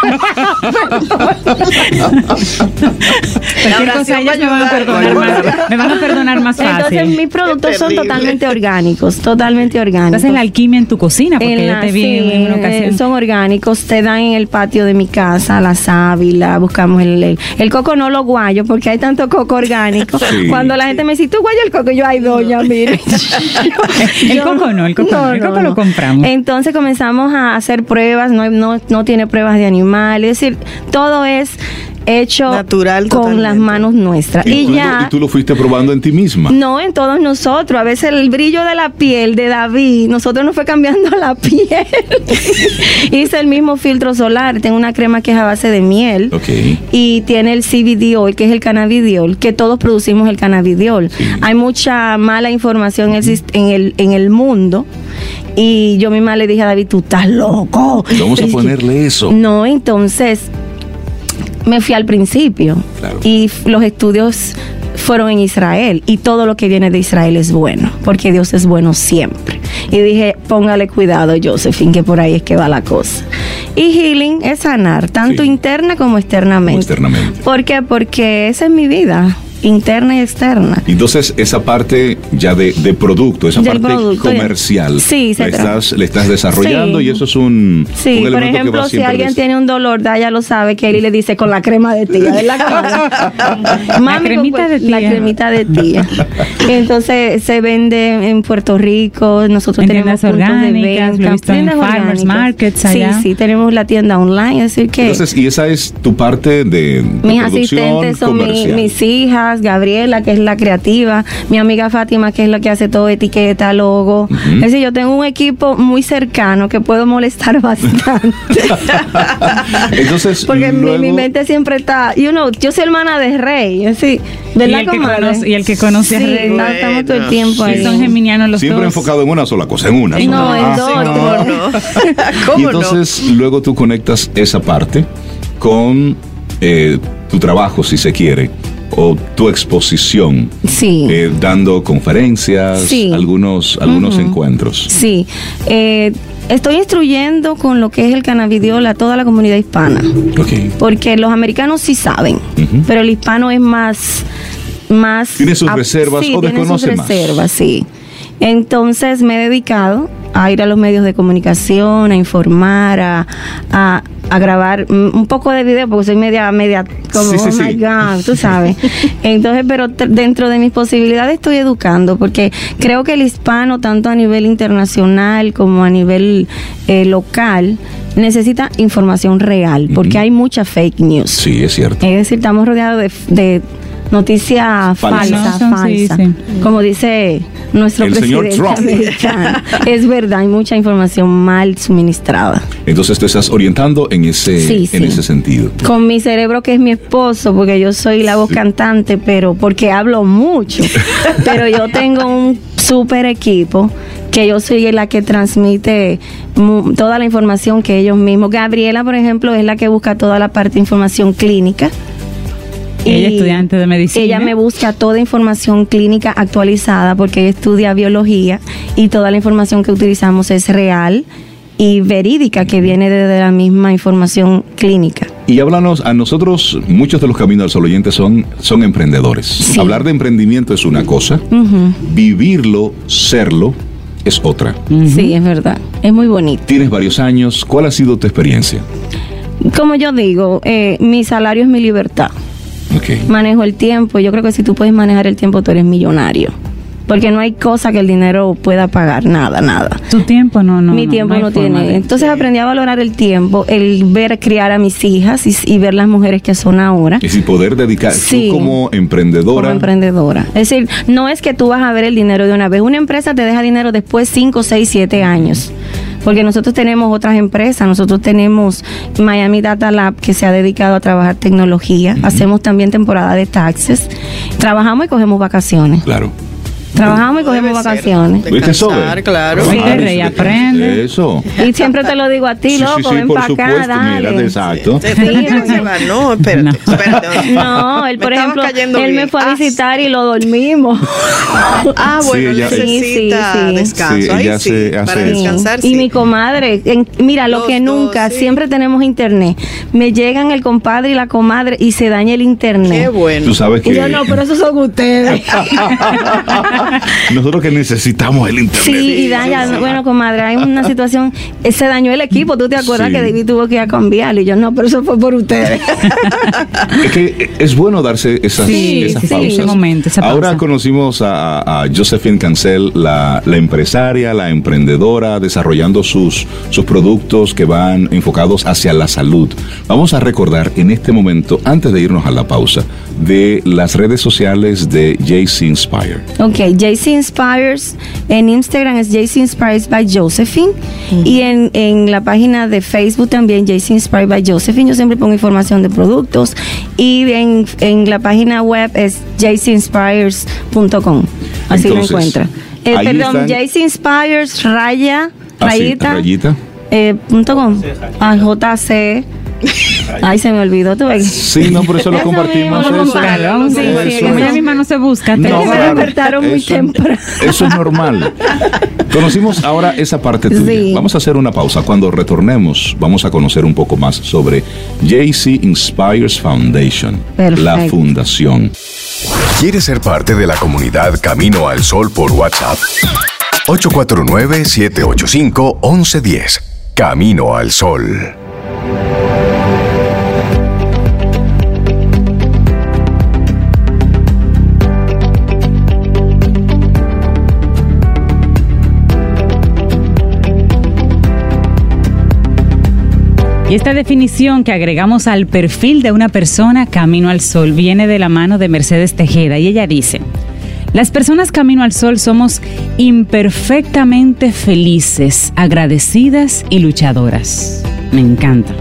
Cualquier cosa ellas me van a perdonar más, me van a perdonar más Entonces fácil. mis productos son totalmente orgánicos, totalmente orgánicos. Entonces la alquimia en tu cocina, porque En yo te vi sí, en una ocasión. son orgánicos, te dan en el patio de mi casa, la sábila, buscamos el, el, el coco no lo guayo porque hay tanto coco orgánico. Sí. Cuando la gente me dice, tú guayas el coco, yo, ay doña, mire. El coco no, el coco no, el coco lo compramos. Entonces comenzamos a hacer pruebas, no, no, no tiene pruebas de animales, es decir, todo es hecho Natural con totalmente. las manos nuestras. Y, ya... y tú lo fuiste probando en ti misma. No, en todos nosotros. A veces el brillo de la piel de David, nosotros nos fue cambiando la piel. Hice el mismo filtro solar. Tengo una crema que es a base de miel. Ok. Y tiene el CBD que es el cannabidiol, que todos producimos el cannabidiol. Hay mucha mala información en el, sis- en el, en el mundo. Y yo misma le dije a David, tú estás loco. Vamos a ponerle eso. No, entonces me fui al principio Claro. y los estudios fueron en Israel y todo lo que viene de Israel es bueno, porque Dios es bueno siempre. Y dije, póngale cuidado, Josephine, que por ahí es que va la cosa. Y healing es sanar, tanto Sí. interna como externamente. Como externamente. ¿Por qué? Porque esa es mi vida, interna y externa. Entonces, esa parte ya de, de producto, esa Del parte producto, comercial, sí, la, estás, le estás desarrollando Sí. y eso es un, Sí, un por ejemplo, va si alguien tiene un dolor, ya lo sabe, que él le dice con la crema de tía, de la cara. Mami, cremita con- de tía. La cremita de tía. Entonces se vende en Puerto Rico, nosotros En tenemos tiendas puntos de orgánicas, lo he venta, en tiendas farmers markets allá. Sí, sí, tenemos la tienda online, es decir que Entonces, y esa es tu parte de, de mis producción asistentes son mi- mis hijas, Gabriela, que es la creativa, mi amiga Fátima, que es la que hace todo, etiqueta, logo. Es decir, yo tengo un equipo muy cercano que puedo molestar bastante. Entonces, Porque mi- luego- mi, mente siempre está, you know, yo soy hermana de Rey, así, ¿verdad, Y el que comadre? conoce- y el que conoce a Rey. no, estamos todo el tiempo Sí, ahí. son geminianos los siempre dos. enfocado en una sola cosa, en una. sola. No, en Ah, dos, sí, tres. ¿Cómo no? Y ¿Cómo no? entonces luego tú conectas esa parte con eh, tu trabajo, si se quiere, o tu exposición, Sí. eh, dando conferencias, Sí. algunos, algunos encuentros. Sí, eh, estoy instruyendo con lo que es el cannabidiol a toda la comunidad hispana. Porque los americanos sí saben, pero el hispano es más... más Tiene sus reservas sí, o tiene sus desconoce más. reservas, sí. Entonces me he dedicado a ir a los medios de comunicación, a informar, a, a, a grabar mm, un poco de video, porque soy media, media, como, Sí, sí, oh sí. my God, tú sabes. Entonces, pero dentro de mis posibilidades estoy educando, porque creo que el hispano, tanto a nivel internacional como a nivel eh, local, necesita información real, porque hay mucha fake news. Sí, es cierto. Es decir, estamos rodeados de, de noticias Falsas. falsas, No, son- sí, falsas. sí. Como dice nuestro El señor presidente Trump. americano. es verdad, hay mucha información mal suministrada. Entonces te estás orientando en ese, Sí, en sí. ese sentido. Con mi cerebro, que es mi esposo, porque yo soy la voz cantante, pero porque hablo mucho. pero yo tengo un super equipo que yo soy la que transmite toda la información que ellos mismos. Gabriela, por ejemplo, es la que busca toda la parte de información clínica. Ella Y estudiante de medicina. Ella me busca toda información clínica actualizada porque ella estudia biología y toda la información que utilizamos es real y verídica que viene de la misma información clínica. Y háblanos, a nosotros, muchos de los caminos al sol oyentes son, son emprendedores. Sí. Hablar de emprendimiento es una cosa, vivirlo, serlo, es otra. Sí, es verdad. Es muy bonito. Tienes varios años, ¿cuál ha sido tu experiencia? Como yo digo, eh, mi salario es mi libertad. Ok. Manejo el tiempo. Yo creo que si tú puedes manejar el tiempo, tú eres millonario. porque no hay cosa que el dinero pueda pagar, nada, nada. Tu tiempo no, no. Mi tiempo no, tiene. de- Entonces aprendí a valorar el tiempo, el ver criar a mis hijas y, y ver las mujeres que son ahora. Es decir, poder dedicar, Sí. tú como emprendedora, Como emprendedora. Es decir, no es que tú vas a ver el dinero de una vez. Una empresa te deja dinero después 5, 6, 7 años. Porque nosotros tenemos otras empresas. Nosotros tenemos Miami Data Lab que se ha dedicado a trabajar tecnología. Hacemos también temporada de taxes. Trabajamos y cogemos vacaciones. claro. Trabajamos y cogemos vacaciones. ¿Viste eso? Descansar, claro. Sí, Claro, rey, eso- aprende. Eso. Y siempre te lo digo a ti, Sí, loco, sí, ven por para acá, supuesto, mira, dale. exacto. Sí. No, espérate, No. espérate. No, él, por ejemplo, él me fue a Ah, visitar y lo dormimos. Ah, bueno, Sí, ella- necesita Sí, sí, sí. descanso. Sí, Ahí ella sí, hace- para hace descansar, y mi comadre, en- mira, lo Los que dos, nunca, sí. siempre tenemos internet. Me llegan el compadre y la comadre y se daña el internet. Qué bueno. Tú sabes que Y yo no, pero esos son ustedes. nosotros que necesitamos el internet. Sí, y daña, bueno, comadre, hay una situación, se dañó el equipo, ¿tú te acuerdas Sí. que David tuvo que ir a cambiarlo? Y yo, no, pero eso fue por ustedes. Es que es bueno darse esas, Sí, esas sí. pausas. Ese momento, esa Ahora conocimos a, a Josephine Cancel, la, la empresaria, la emprendedora, desarrollando sus, sus productos que van enfocados hacia la salud. Vamos a recordar en este momento, antes de irnos a la pausa, de las redes sociales de JC Inspire. Ok, JC Inspires, en Instagram es JC Inspires by Josephine y en, en la página de Facebook también JC Inspired by Josephine. Yo siempre pongo información de productos y en, en la página web es jcinspires.com. Así lo encuentra. Eh, perdón, JC Inspires, raya, Así, rayita, rayita. eh, punto com. Ah, Ay, se me olvidó. ¿tú ves? Sí, no, por eso lo Eso compartimos. mismo, eso. sí, Eso sí, es. como ella misma no se busca. te- No, me claro. despertaron muy Eso- temprano. Eso es normal. Conocimos ahora esa parte tuya. Sí. Vamos a hacer una pausa. Cuando retornemos, vamos a conocer un poco más sobre JC Inspires Foundation, Perfecto. la fundación. ¿Quieres ser parte de la comunidad Camino al Sol por WhatsApp? 849-785-1110. Camino al Sol. Y esta definición que agregamos al perfil de una persona camino al sol viene de la mano de Mercedes Tejeda y ella dice, las personas camino al sol somos imperfectamente felices, agradecidas y luchadoras. Me encanta.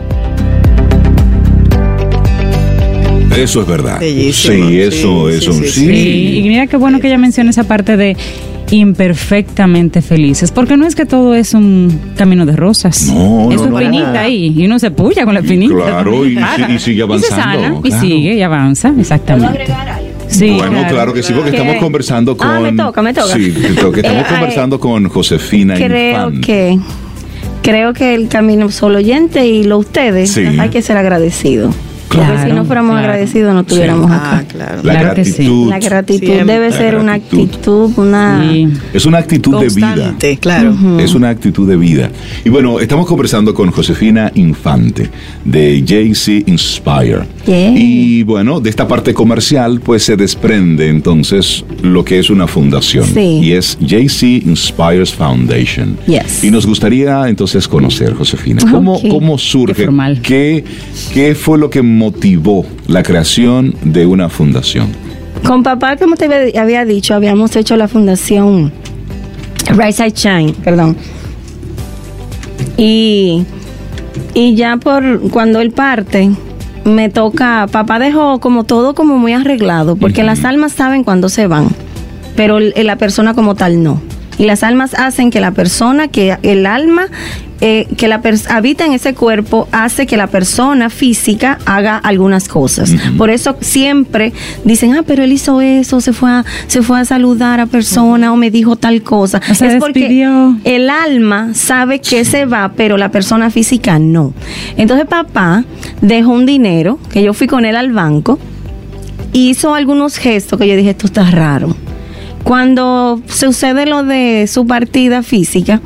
Eso es verdad. Bellísimo. Sí, eso, Sí, eso. sí, Sí, sí, Sí, y mira qué bueno que ella menciona esa parte de imperfectamente felices, porque no es que todo es un camino de rosas. No, Eso no, es no. espinita ahí, y uno se puya con la espinita. Claro, y- y- y sigue Y se avanzando, y sigue, y avanza, exactamente. Sí, bueno, claro, que sí, porque ¿Qué? estamos conversando con. Ah, me toca, me toca. Sí, te toca. Estamos Eh, conversando con Josefina creo Infante. que creo que el camino solo oyente y lo ustedes Sí. hay que ser agradecidos. Claro. Porque si no fuéramos Claro. agradecidos no estuviéramos Ah, acá. claro. La Claro que sí. gratitud. La gratitud Siempre. debe La ser una gratitud. actitud, una Sí. Es una actitud de vida. Constante, claro. Es una actitud de vida. Y bueno, estamos conversando con Josefina Infante de JC Inspire. Yeah. Y bueno, de esta parte comercial, pues se desprende entonces lo que es una fundación. Sí. Y es JC Inspires Foundation. Yes. Y nos gustaría entonces conocer, Josefina, cómo, Ok. cómo surge, Qué qué, qué fue lo que motivó la creación de una fundación. Con papá, como te había- dicho, habíamos hecho la fundación Rise I Shine, perdón. Y, y ya por cuando él parte, me toca, papá dejó como todo como muy arreglado, porque las almas saben cuándo se van, pero la persona como tal no. Y las almas hacen que la persona, que el alma eh, que la pers- habita en ese cuerpo hace que la persona física haga algunas cosas. Por eso siempre dicen, ah, pero él hizo eso, se fue a, se fue a saludar a persona o me dijo tal cosa. O es porque el alma sabe que se va, pero la persona física no. Entonces papá dejó un dinero, que yo fui con él al banco, hizo algunos gestos que yo dije, esto está raro. Cuando sucede lo de su partida física,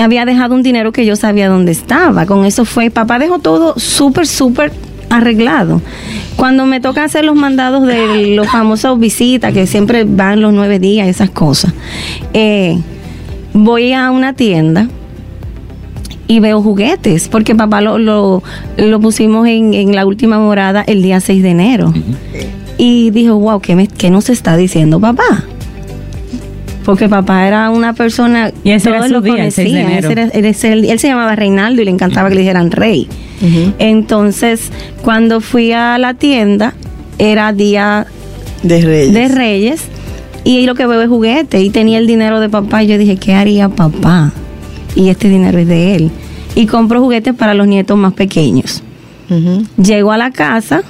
había dejado un dinero que yo sabía dónde estaba. Con eso fue, papá dejó todo súper, súper arreglado. Cuando me toca hacer los mandados de los famosos visitas, que siempre van los nueve días, esas cosas, eh, voy a una tienda y veo juguetes, porque papá lo, lo, lo pusimos en, en la última morada el día 6 de enero. Y dijo, wow, ¿qué, me, ¿qué nos está diciendo papá? Porque papá era una persona... Y ese era todos su lo día, el 6 de conocían, enero. ese era- él, él se llamaba Reinaldo y le encantaba que le dijeran rey. Entonces, cuando fui a la tienda, era día De Reyes. de Reyes y lo que veo es juguete y tenía el dinero de papá y yo dije, ¿qué haría papá? Y este dinero es de él. Y compro juguetes para los nietos más pequeños. Llego a la casa,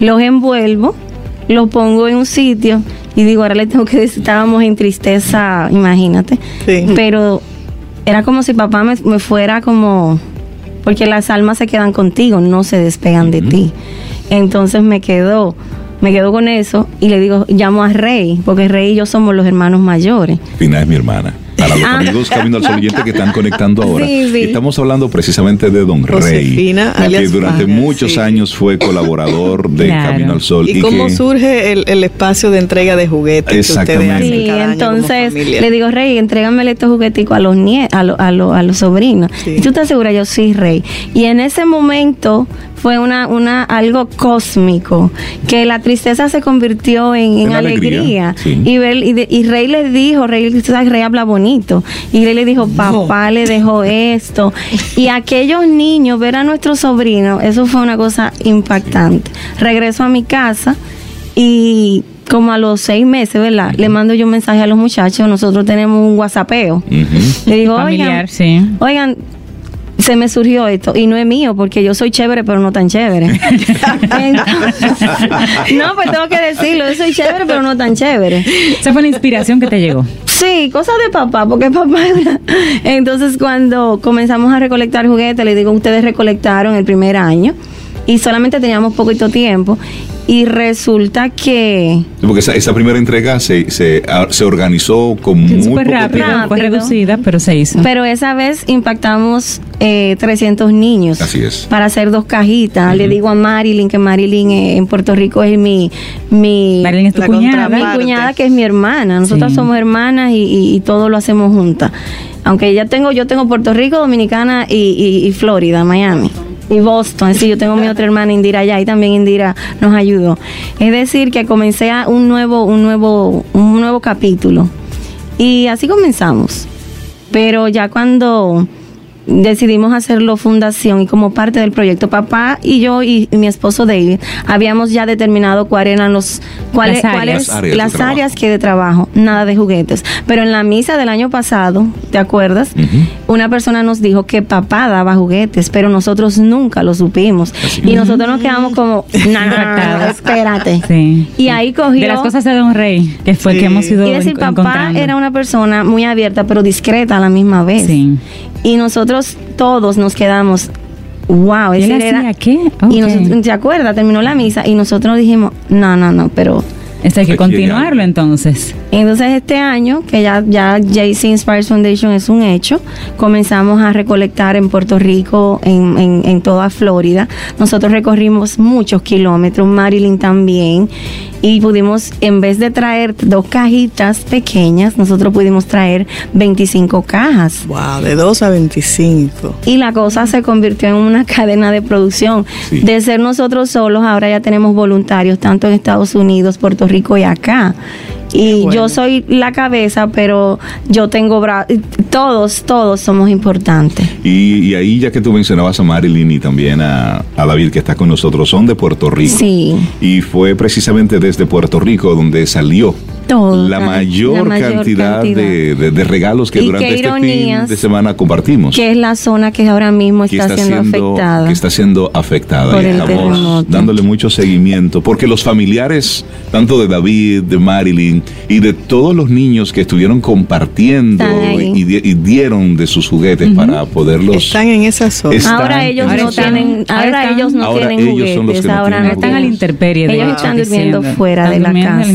los envuelvo, los pongo en un sitio y digo, ahora le tengo que decir, estábamos en tristeza, imagínate. Sí. Pero era como si papá me, me fuera como, porque las almas se quedan contigo, no se despegan de ti. Entonces me quedo, me quedo con eso y le digo, llamo a Rey, porque Rey y yo somos los hermanos mayores. Fina es mi hermana. Para los Ah. amigos Camino al Sol oyente que están conectando ahora. Sí, sí. Estamos hablando precisamente de Don Rey, que durante muchos sí. años fue colaborador de Claro. Camino al Sol. ¿Y, cómo que- surge el, el espacio de entrega de juguetes que ustedes Exactamente. hacen Sí, cada año como entonces le digo, Rey, entrégamele estos jugueticos a los nie a, lo- a, lo- a los sobrinos. Sí. ¿Y tú estás segura? Yo sí, Rey. Y en ese momento fue una, una algo cósmico, que la tristeza se convirtió en, en En alegría. alegría, sí. Y, ver- y, de- y Rey le dijo, Rey, Rey habla bonito. Y Rey le dijo, papá le dejó esto. Y aquellos niños, ver a nuestro sobrino, eso fue una cosa impactante. Regreso a mi casa y como a los seis meses, ¿verdad? Le mando yo un mensaje a los muchachos, nosotros tenemos un whatsappeo. Le digo, Familiar, oigan, sí. oigan, se me surgió esto y no es mío porque yo soy chévere pero no tan chévere. Entonces, no, pues tengo que decirlo, yo soy chévere pero no tan chévere. Esa fue la inspiración que te llegó. Sí, cosas de papá, porque papá era- Entonces cuando comenzamos a recolectar juguetes, le digo, ustedes recolectaron el primer año y solamente teníamos poquito tiempo y resulta que Porque esa, esa primera entrega se, se, se organizó con muy poco rápido, tiempo. fue reducida, pero se hizo. Pero esa vez impactamos eh, 300 niños. Así es. Para hacer dos cajitas. Le digo a Marilyn que Marilyn eh, en Puerto Rico es mi, mi, Marilyn es tu cuñada. mi cuñada que es mi hermana. Nosotras Sí. somos hermanas y, y- y todo lo hacemos juntas. Aunque ya tengo, yo tengo Puerto Rico, Dominicana y, y- y Florida, Miami. Y Boston, sí, yo tengo mi otra hermana Indira allá y también Indira nos ayudó. Es decir, que comencé a un nuevo, un nuevo, un nuevo capítulo. Y así comenzamos. Pero ya cuando decidimos hacerlo fundación y como parte del proyecto, papá y yo y, y mi esposo David habíamos ya determinado cuáles eran los cuáles Las cuáles- áreas. Las áreas de las trabajo. áreas que de trabajo, nada de juguetes. Pero en la misa del año pasado, ¿te acuerdas? Una persona nos dijo que papá daba juguetes, pero nosotros nunca lo supimos. Así Y nosotros nos quedamos como, Impactados. espérate. Sí. Y ahí cogió De las cosas de Don Rey, que fue Sí. que hemos ido y decir, papá era una persona muy abierta, pero discreta a la misma vez. Sí. Y nosotros todos nos quedamos, wow, ¿Y ese era... qué? Y Ok. nosotros, ¿te acuerdas? Terminó la misa y nosotros dijimos, no, no, no, pero... Esto hay que Aquí continuarlo entonces. Entonces este año, que ya, ya JC Inspires Foundation es un hecho, comenzamos a recolectar en Puerto Rico, en, en, en toda Florida. Nosotros recorrimos muchos kilómetros, Marilyn también, y pudimos, en vez de traer dos cajitas pequeñas, nosotros pudimos traer 25 cajas. Wow, de 2 a 25. Y la cosa se convirtió en una cadena de producción. Sí. De ser nosotros solos, ahora ya tenemos voluntarios tanto en Estados Unidos, Puerto Rico y acá. Y bueno. yo soy la cabeza, pero yo tengo bra todos, todos somos importantes. Y, y ahí, ya que tú mencionabas a Marilyn y también a, a David, que está con nosotros, son de Puerto Rico. Sí. Y fue precisamente desde Puerto Rico donde salió Todo, la mayor, la mayor cantidad, cantidad. De, de- de regalos que Y durante este fin ironías de semana compartimos. Que es la zona que ahora mismo que está, siendo, afectada. que está siendo afectada Por y el estamos terremoto. dándole mucho seguimiento porque los familiares tanto de David de Marilyn y de todos los niños que estuvieron compartiendo Están y, y dieron de sus juguetes para poderlos Están en esa zona. Es- Ahora están ellos Ahora no están- tienen, ahora ahora están- ellos no ahora tienen ellos son los juguetes, que no ahora tienen no Están a la tienen. intemperie. Ellos están durmiendo fuera de Están la casa.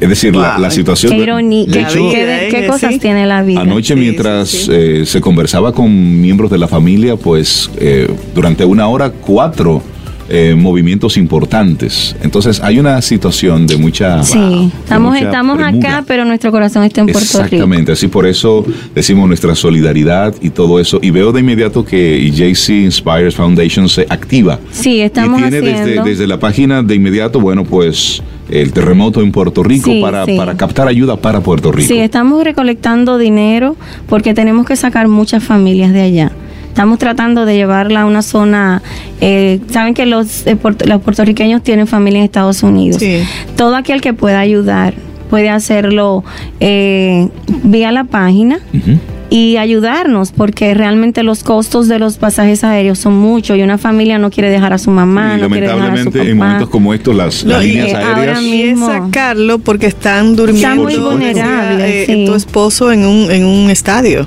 es decir la, La situación Qué de- ironía, de qué, hecho, qué- qué cosas Sí. tiene la vida. Anoche Sí, mientras sí, sí. eh, se conversaba con miembros de la familia, pues eh, durante una hora cuatro eh, movimientos importantes. Entonces hay una situación de mucha... Sí, estamos, mucha estamos premura. acá, pero nuestro corazón está en Puerto Rico. Exactamente, así por eso decimos nuestra solidaridad y todo eso. Y veo de inmediato que JC Inspires Foundation se activa. Sí, estamos y tiene desde, desde la página de inmediato, bueno, pues el terremoto en Puerto Rico Sí, para, sí. para captar ayuda para Puerto Rico. Sí, estamos recolectando dinero porque tenemos que sacar muchas familias de allá. Estamos tratando de llevarla a una zona. eh, Saben que los, eh, puert- los puertorriqueños tienen familia en Estados Unidos. Sí. Todo aquel que pueda ayudar puede hacerlo eh, vía la página Ujú. y ayudarnos porque realmente los costos de los pasajes aéreos son muchos y una familia no quiere dejar a su mamá, y no quiere dejar a su lamentablemente en papá. momentos como estos las, No, las y, líneas eh, aéreas mismo- sacarlo porque están durmiendo. Están muy vulnerables, eh, sí. Tu esposo en un, en un estadio.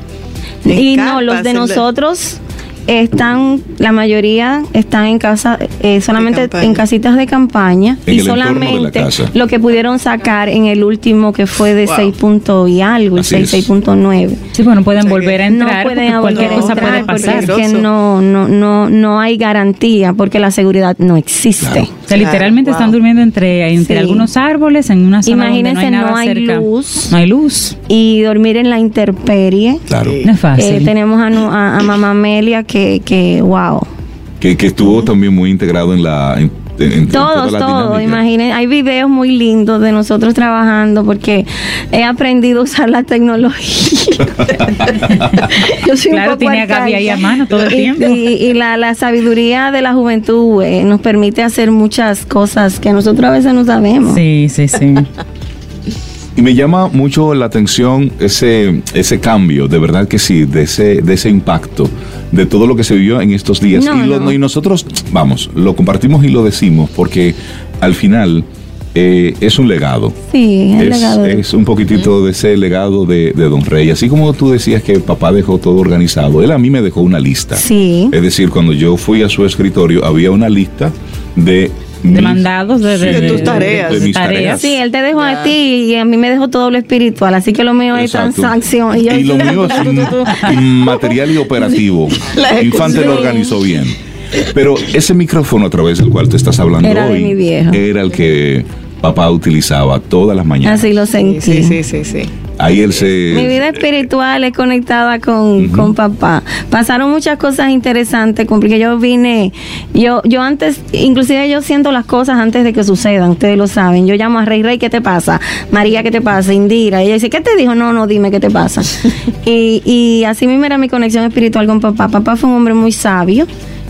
Y no, los de nosotros están, la mayoría están en casa, eh, solamente en casitas de campaña En y solamente lo que pudieron sacar en el último que fue de Wow. 6 punto y algo, el Así 6, es. 6.9. Sí, bueno, pueden O sea volver a No entrar pueden porque cualquier volver a cosa puede entrar porque pasar. es que Peligroso. no, no, no, no hay garantía porque la seguridad no existe. Claro. O sea, literalmente están durmiendo entre, entre Sí. algunos árboles en una zona Imagínense, donde no hay, no hay cerca. luz. No hay luz. Y dormir en la intemperie. Claro. No es fácil. Eh, tenemos a, nu- a, a mamá Amelia que, que wow. Que, que estuvo también muy integrado en la... En, en- en Todos, la todos, imaginen, hay videos muy lindos de nosotros trabajando porque he aprendido a usar la tecnología. Yo soy un Claro, poco tiene a Gaby ahí a mano todo el Y- tiempo. Y, y la, la sabiduría de la juventud eh, nos permite hacer muchas cosas que nosotros a veces no sabemos. Sí, sí, sí. Y me llama mucho la atención ese, ese cambio, de verdad que sí, de ese, de ese impacto, de todo lo que se vivió en estos días. No, y, lo- no. y nosotros, vamos, lo compartimos y lo decimos porque al final eh, es un legado. Sí, Es, legado es un poquitito de ese legado de, de Don Rey. Así como tú decías que papá dejó todo organizado, él a mí me dejó una lista. Sí. Es decir, cuando yo fui a su escritorio, había una lista de... De mis- mandados, de, Sí, De tus tareas. de mis tareas. Sí, él te dejó a ti y a mí me dejó todo lo espiritual, así que lo mío es Exacto. transacción. Y, yo- lo mío es material y operativo. La Infante lo organizó bien. Pero ese micrófono a través del cual te estás hablando Era de hoy mi viejo. era el que papá utilizaba todas las mañanas. Así lo sentí. sí, sí, sí, sí. Ahí él se... Mi vida espiritual es conectada con, con papá. Pasaron muchas cosas interesantes porque yo vine, yo, yo antes, inclusive yo siento las cosas antes de que sucedan, ustedes lo saben. Yo llamo a Rey Rey, ¿qué te pasa? María, ¿qué te pasa? Indira. Y ella dice, ¿qué te dijo? No, no, dime qué te pasa. y, y así mismo era mi conexión espiritual con papá. Papá fue un hombre muy sabio.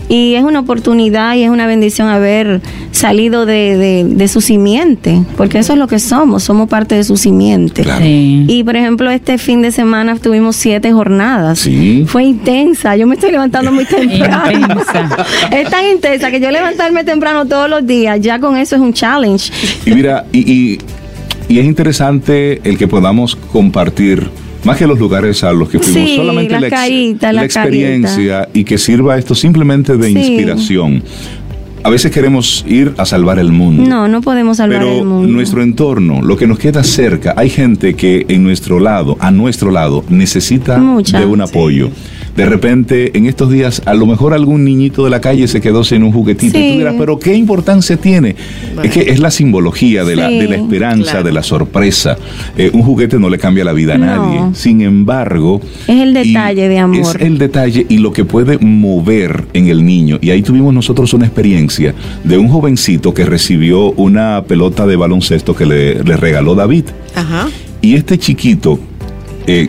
Y es una oportunidad y es una bendición haber salido de, de, de su simiente, porque eso es lo que somos, somos parte de su simiente. Claro. Sí. Y por ejemplo, este fin de semana tuvimos siete jornadas. Sí. Fue intensa. Yo me estoy levantando muy temprano. Intensa. es tan intensa que yo levantarme temprano todos los días, ya con eso es un challenge. Y mira, y, y- y es interesante el que podamos compartir, más que los lugares a los que fuimos, Sí, solamente la, experiencia y que sirva esto simplemente de Sí. inspiración. A veces queremos ir a salvar el mundo. No, no podemos salvar Pero el mundo. nuestro entorno, lo que nos queda cerca, hay gente que en nuestro lado, a nuestro lado, necesita Mucha. de un apoyo. De repente, en estos días, a lo mejor algún niñito de la calle se quedó sin un juguetito. Y tú dirás, pero ¿qué importancia tiene? Es que es la simbología de, la, Sí. de la esperanza, Claro. de la sorpresa. Eh, un juguete no le cambia la vida a No. nadie. Sin embargo... Es el detalle de amor. Es el detalle y lo que puede mover en el niño. Y ahí tuvimos nosotros una experiencia de un jovencito que recibió una pelota de baloncesto que le, le regaló David. Ajá. Y este chiquito eh,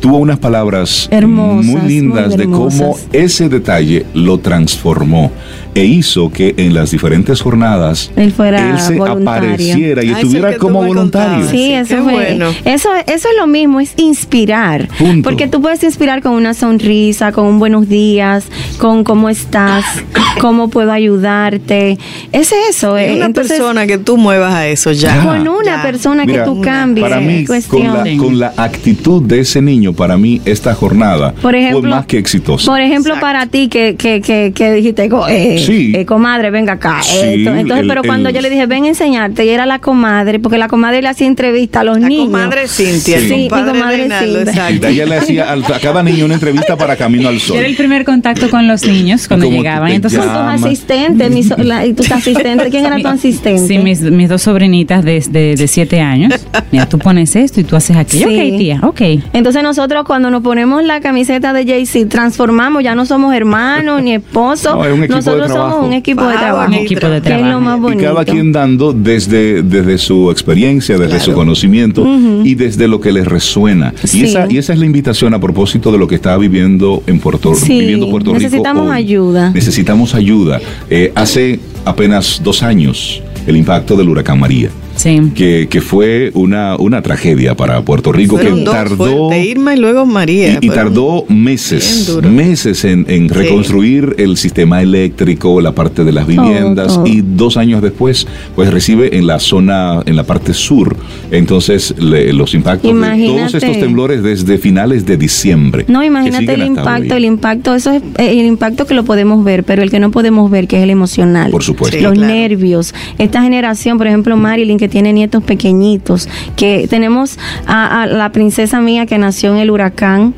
tuvo unas palabras Hermosas, muy lindas muy de cómo ese detalle lo transformó e hizo que en las diferentes jornadas Él fuera se voluntario. apareciera y estuviera como voluntario. Sí, eso qué fue. bueno. Eso, eso es lo mismo, es inspirar. Punto. Porque tú puedes inspirar con una sonrisa, con un buenos días, con cómo estás, cómo puedo ayudarte. Es eso. Es eh, una entonces, persona que tú muevas a eso ya. Ya. Con una Ya. persona Mira, que tú cambies. Para mí, con cuestión. la, con la actitud de ese niño, para mí esta jornada Por ejemplo, fue más que exitosa. Por ejemplo, para ti que, que, que, que dijiste, eh, Sí. eh, comadre, venga acá. Sí, esto. Entonces, el- pero cuando el- yo le dije, ven a enseñarte, y era la comadre, porque la comadre le hacía entrevista a los La niños. comadre Cintia, el Sí, mi compadre comadre Reinaldo, Cintia. exacto. Y ella le hacía al- a cada niño una entrevista para Camino al Sol. Era el primer contacto con los niños cuando ¿Cómo tú llegaban. Entonces, Con tus asistentes, mis- la- y tus asistentes, ¿quién era tu asistente? Sí, mis, mis dos sobrinitas de, de, de siete años. Mira, tú pones esto y tú haces aquello. Sí. Ok, tía, ok. Entonces nosotros cuando nos ponemos la camiseta de Jay-Z, transformamos, ya no somos hermanos ni esposos, No, es un equipo de nosotros trabajo. somos un equipo de trabajo. Un equipo de Que es lo trabajo. más Y bonito. cada quien dando desde, desde su experiencia, desde Claro. su conocimiento y desde lo que les resuena. Sí. Y, esa, y esa es la invitación a propósito de lo que está viviendo en Puerto, Sí, viviendo Puerto Rico. necesitamos hoy. ayuda. Necesitamos ayuda. Eh, hace apenas dos años el impacto del huracán María. Sí. Que, que fue una, una tragedia para Puerto Rico Fueron que dos tardó Irma y luego María. y, tardó meses, meses en, en Sí. reconstruir el sistema eléctrico, la parte de las viviendas y dos años después, pues recibe en la zona, en la parte sur, entonces le- los impactos de todos Imagínate. estos temblores desde finales de diciembre. No, imagínate el impacto, el impacto, eso es eh, el impacto que lo podemos ver, pero el que no podemos ver, que es el emocional. Por supuesto. Sí, los claro. nervios. Esta generación, por ejemplo, Marilyn, que tiene nietos pequeñitos, que tenemos a, a la princesa mía que nació en el huracán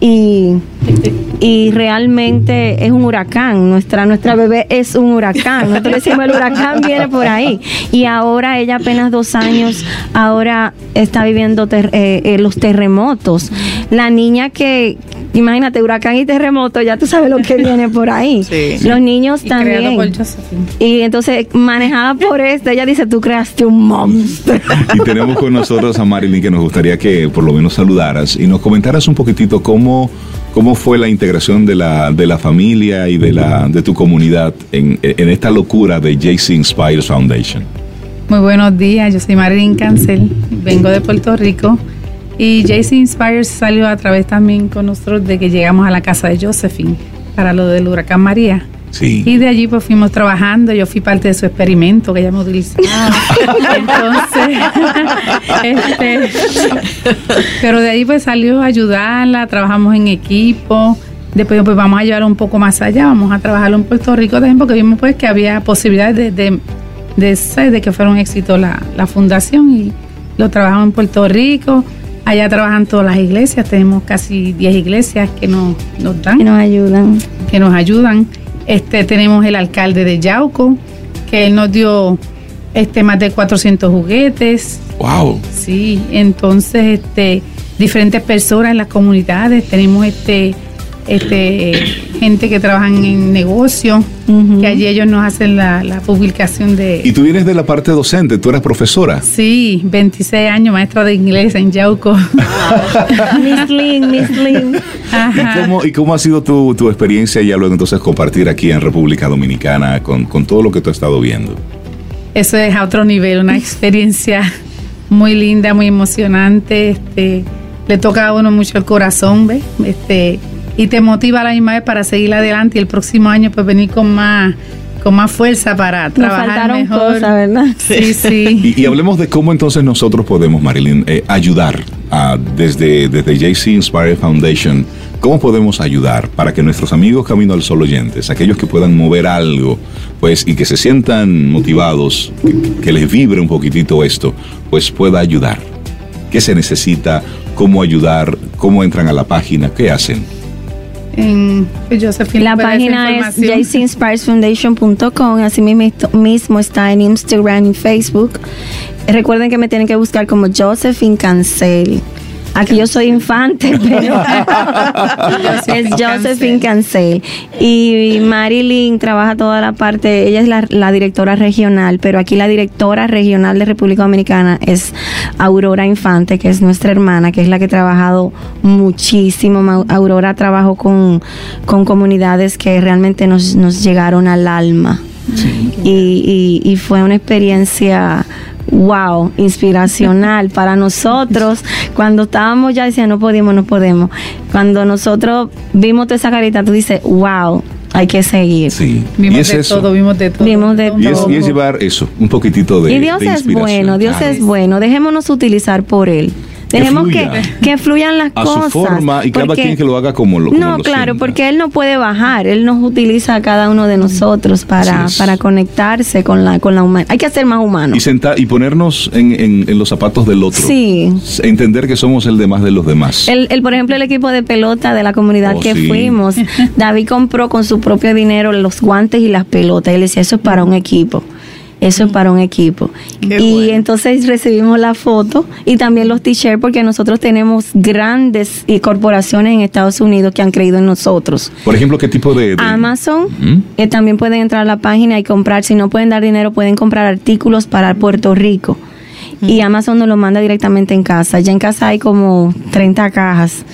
y, y realmente es un huracán. Nuestra, nuestra bebé es un huracán. Nosotros decimos el huracán viene por ahí. Y ahora ella apenas dos años, ahora está viviendo ter- eh, eh, los terremotos. La niña que, imagínate, huracán y terremoto, ya tú sabes lo que viene por ahí. Sí. Los niños Y también. por. Y entonces, manejada por esta, ella dice, tú creaste un monstruo. Y tenemos con nosotros a Marilyn que nos gustaría que por lo menos saludaras y nos comentaras un poquitito cómo, cómo fue la integración de la, de la familia y de, la, de tu comunidad en, en esta locura de JC Inspires Foundation. Muy buenos días, yo soy Marilyn Cancel, vengo de Puerto Rico y JC Inspires salió a través también con nosotros de que llegamos a la casa de Josephine para lo del huracán María. Sí. Y de allí pues fuimos trabajando, yo fui parte de su experimento que ella me utilizaba. Entonces, este, pero de ahí pues salió a ayudarla, trabajamos en equipo. Después pues vamos a llevar un poco más allá, vamos a trabajarlo en Puerto Rico también porque vimos pues que había posibilidades de, de, de, de que fuera un éxito la, la fundación y lo trabajamos en Puerto Rico. Allá trabajan todas las iglesias, tenemos casi 10 iglesias que nos, nos dan Que nos ayudan. que nos ayudan. Este, tenemos el alcalde de Yauco, que él nos dio este, más de 400 juguetes. Wow. Sí, entonces este, diferentes personas en las comunidades, tenemos este, este, gente que trabajan en negocios, Ujú. que allí ellos nos hacen la, la publicación de... Y tú vienes de la parte docente, tú eras profesora. Sí, 26 años, maestra de inglés en Yauco. Miss Lynn, Miss Lynn. ¿Y cómo, y cómo ha sido tu, tu experiencia ya luego entonces compartir aquí en República Dominicana con, con todo lo que tú has estado viendo? Eso es a otro nivel, una experiencia muy linda, muy emocionante. Este, le toca a uno mucho el corazón, ¿ves? Este, y te motiva a la misma vez para seguir adelante y el próximo año pues venir con más, con más fuerza para Nos trabajar faltaron mejor. cosas, ¿verdad? Sí, sí. Y, y hablemos de cómo entonces nosotros podemos, Marilyn, eh, ayudar a- desde, desde JC Inspire Foundation. ¿Cómo podemos ayudar para que nuestros amigos Camino al Sol oyentes, aquellos que puedan mover algo, pues, y que se sientan motivados, que, que les vibre un poquitito esto, pues pueda ayudar? ¿Qué se necesita? ¿Cómo ayudar? ¿Cómo entran a la página? ¿Qué hacen? En, pues, Josephine, La ¿puede dar esa página es jcinspiresfoundation.com, así mismo, mismo está en Instagram y Facebook. Recuerden que me tienen que buscar como Josephine Cancel. Aquí yo soy infante, pero es Josephine Cancel. Y Marilyn trabaja toda la parte, ella es la, la directora regional, pero aquí la directora regional de República Dominicana es Aurora Infante, que es nuestra hermana, que es la que ha trabajado muchísimo. Aurora trabajó con, con comunidades que realmente nos, nos llegaron al alma. Y, y- y fue una experiencia wow, inspiracional para nosotros. Cuando estábamos ya decía no podemos, no podemos. Cuando nosotros vimos toda esa carita, tú dices, wow, hay que seguir. Sí. Vimos es de eso. todo, vimos de todo. Vimos de Y es, y es todo. llevar eso, un poquitito de y Dios de es bueno, Dios Claro. es bueno. Dejémonos utilizar por Él. Dejemos que, fluya. que fluyan las a cosas. su forma y cada quien que lo haga como lo como No, lo claro, sienta. porque él no puede bajar, él nos utiliza a cada uno de nosotros para, para conectarse con la, con la humanidad. Hay que ser más humanos. y sentar y ponernos en, en- en los zapatos del otro. Sí. Entender que somos el demás de los demás. El, el, por ejemplo, el equipo de pelota de la comunidad Oh, que sí. fuimos, David compró con su propio dinero los guantes y las pelotas. Y él decía, eso es para un equipo. Eso es para un equipo. Qué y bueno. entonces recibimos la foto y también los t-shirts porque nosotros tenemos grandes y corporaciones en Estados Unidos que han creído en nosotros. Por ejemplo, ¿qué tipo de...? de- Amazon, Ujú. eh, también pueden entrar a la página y comprar. Si no pueden dar dinero, pueden comprar artículos para Puerto Rico. Y Amazon nos lo manda directamente en casa. Ya en casa hay como 30 cajas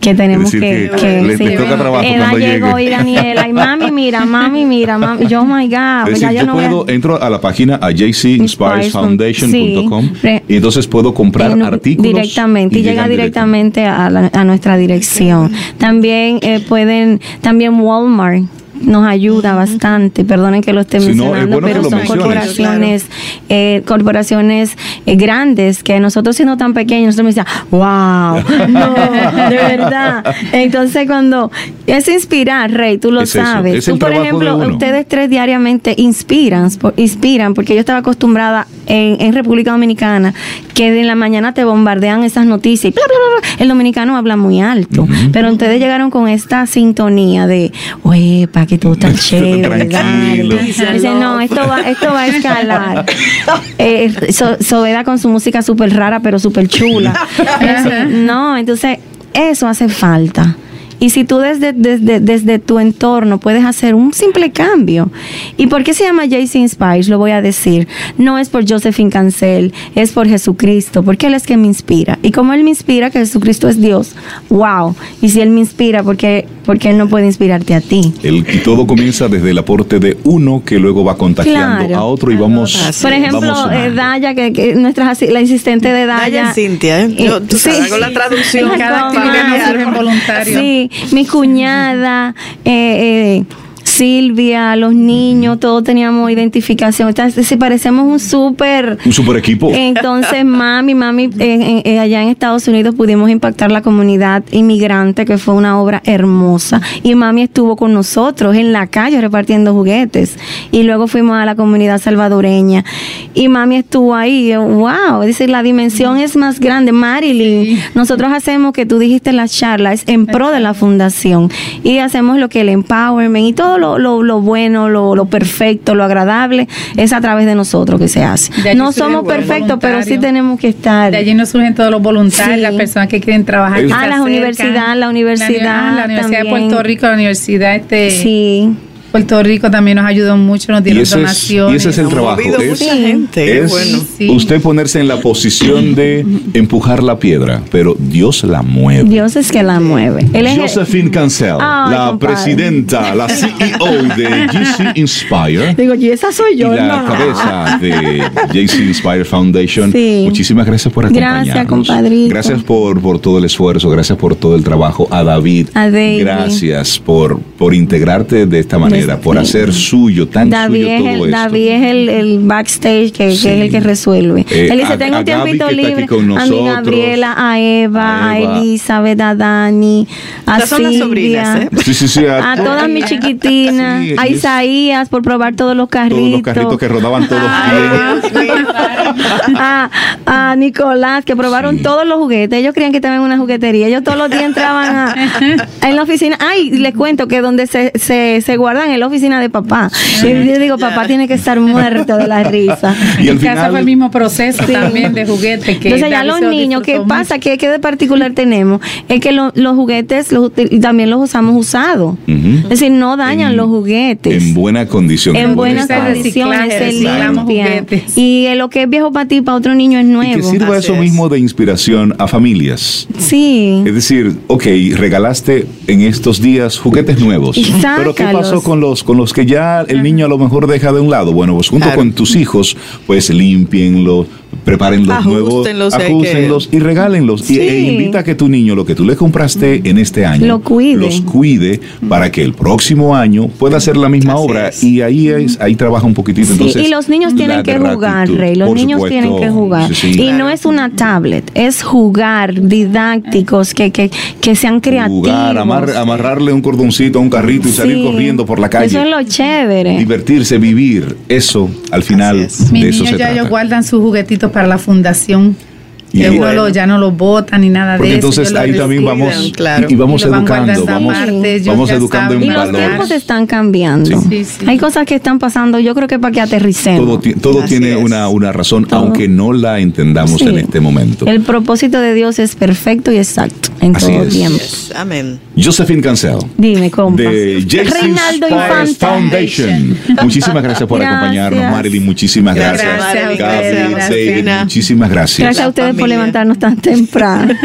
que tenemos que... que que- le- sí. le toca trabajo Eda cuando llegó llegue. y Daniela, y mami, mira, mami, mira, mami. Yo, oh my God, Es ya decir, yo yo no voy a- puedo, entro a la página a jcinspiresfoundation.com Sí. y entonces puedo comprar en- artículos directamente y, llega llegan directamente a, la- a nuestra dirección también eh, pueden también Walmart nos ayuda bastante, perdonen que lo esté Sí, no, es mencionando, bueno pero son menciones. corporaciones, eh, corporaciones eh, grandes que nosotros siendo tan pequeños, nosotros me decíamos, wow, no, de verdad. Entonces cuando es inspirar, Rey, tú lo Es sabes. tú, por ejemplo, ustedes tres diariamente inspiran, por- inspiran, porque yo estaba acostumbrada en, en República Dominicana que en la mañana te bombardean esas noticias y bla, bla, bla, bla. el dominicano habla muy alto, pero ustedes llegaron con esta sintonía de, oye, pa, que todo está chévere, Tranquilo. dale". Dicen, no, esto va, esto va a escalar. Eh, So- con su música súper rara, pero súper chula. No, entonces eso hace falta. Y si tú desde, desde, desde tu entorno puedes hacer un simple cambio. ¿Y por qué se llama JC Inspires? Lo voy a decir. No es por Josephine Cancel, es por Jesucristo, porque Él es quien me inspira. Y como Él me inspira, que Jesucristo es Dios, wow. Y si Él me inspira, ¿por qué, porque Él no puede inspirarte a ti? El, y todo comienza desde el aporte de uno que luego va contagiando Claro. a otro y vamos. Por ejemplo, vamos eh, Daya, que, que nuestra la asistente de Daya. Daya Cintia, ¿eh? Yo, tú sabes, hago la traducción. Cada actividad nos surgen voluntarios. Sí, mi cuñada, eh, eh, Silvia, los niños, todos teníamos identificación. Entonces, si parecemos un súper... Un super equipo. Entonces, mami, mami, eh, allá en Estados Unidos pudimos impactar la comunidad inmigrante, que fue una obra hermosa. Y mami estuvo con nosotros en la calle repartiendo juguetes. Y luego fuimos a la comunidad salvadoreña. Y mami estuvo ahí. y yo, wow, es decir, la dimensión es más grande. Marilyn, nosotros hacemos que tú dijiste en la charla, es en pro de la fundación. Y hacemos lo que el empowerment y todo lo, lo, lo bueno, lo, lo perfecto, lo agradable, es a través de nosotros que se hace. No somos perfectos, pero sí tenemos que estar. De allí nos surgen todos los voluntarios, Sí. las personas que quieren trabajar. que Es- se Ah, la universidad, la universidad La, la Universidad de. Puerto Rico, la Universidad este, Sí. Puerto Rico también nos ayudó mucho, nos Y dieron es, y donaciones. ese es el trabajo. Es, mucha gente, es bueno. Sí. usted ponerse en la posición de empujar la piedra, pero Dios la mueve. Dios es que la mueve. Él es el- Josephine Cancel, la compadre. presidenta, la CEO de GC Inspire. Digo, y esa soy y yo, la hermano. cabeza de JC Inspire Foundation. Sí. Muchísimas gracias por acompañarnos. Gracias, compadrito. Gracias por, por todo el esfuerzo, gracias por todo el trabajo. A David, A David. gracias por, por integrarte de esta manera, Des- por sí. hacer suyo, tan David suyo es, todo el, esto. David es el, el backstage que, Sí. que es el que resuelve. Eh, Él dice, a- tengo a un Gaby, tiempito que está aquí libre. con a mi Gabriela, a Eva, a a, Eva. Elizabeth, a Dani, a Estas son las Silvia. sobrinas, ¿eh? Sí, sí, sí, A todas mis chiquitinas, Sí, a es- Isaías por probar todos los carritos. Todos los carritos que rodaban todos bien. a, a Nicolás, que probaron todos los juguetes. Ellos creían que estaban en una juguetería. Ellos todos los días entraban a, en la oficina. Ay, les cuento que donde se, se, se guardan en la oficina de papá. Y yo digo, papá tiene que estar muerto de la risa. Y al en casa final- fue el mismo proceso Sí. también de juguete que Entonces ya los niños, ¿qué pasa? ¿Qué, qué de particular tenemos? Es que lo- los juguetes los, también los usamos usados. Ujú. Es decir, no dañan En- los juguetes. En buena condición. en buenas condiciones, se limpian. juguetes. Y eh, lo que es viejo para ti, para otro niño es Y nuevo. que sirva Así eso es. mismo de inspiración a familias. Sí. Es decir, ok, regalaste en estos días juguetes nuevos. Y Pero ¿qué pasó con los con los que ya el niño a lo mejor deja de un lado? Bueno, pues junto Claro. con tus hijos, pues limpienlo, preparen los nuevos, Ajustenlos, hay que- y regálenlos. Y, e invita a que tu niño, lo que tú le compraste en este año, Lo cuide. los cuide para que el próximo año pueda hacer la misma Así obra. es. Y ahí es, ahí trabaja un poquitito. Sí, Entonces, y los niños tienen que jugar, Rey. Los niños supuesto. tienen que jugar. Sí, sí. Y no es una tablet, es jugar, didácticos, que, que, que sean creativos. Jugar, amar- amarrarle un cordoncito a un carrito y salir Sí. corriendo por la calle. Eso es lo chévere. Divertirse, vivir. Eso, al final, es. Mis de eso niños se ya trata. ellos guardan sus juguetitos para la fundación. Y uno bueno. lo- ya no los botan ni nada Porque de eso. entonces ahí también vamos claro. y, y vamos Y educando, vamos, ellos vamos educando en Y los valores. tiempos están cambiando. Sí, sí. Hay cosas que están pasando, yo creo que para que aterricemos. Todo, todo Así tiene una, una razón, Todo. aunque no la entendamos Sí. en este momento. El propósito de Dios es perfecto y exacto en Así todo es. tiempo. Yes, Amén. Josephine Cancel. Dime, compa. De Reinaldo Infante. Foundation. Muchísimas gracias por Gracias. acompañarnos, Marilyn. Muchísimas gracias. Gracias, David, muchísimas gracias. Gracias a ustedes por levantarnos tan temprano.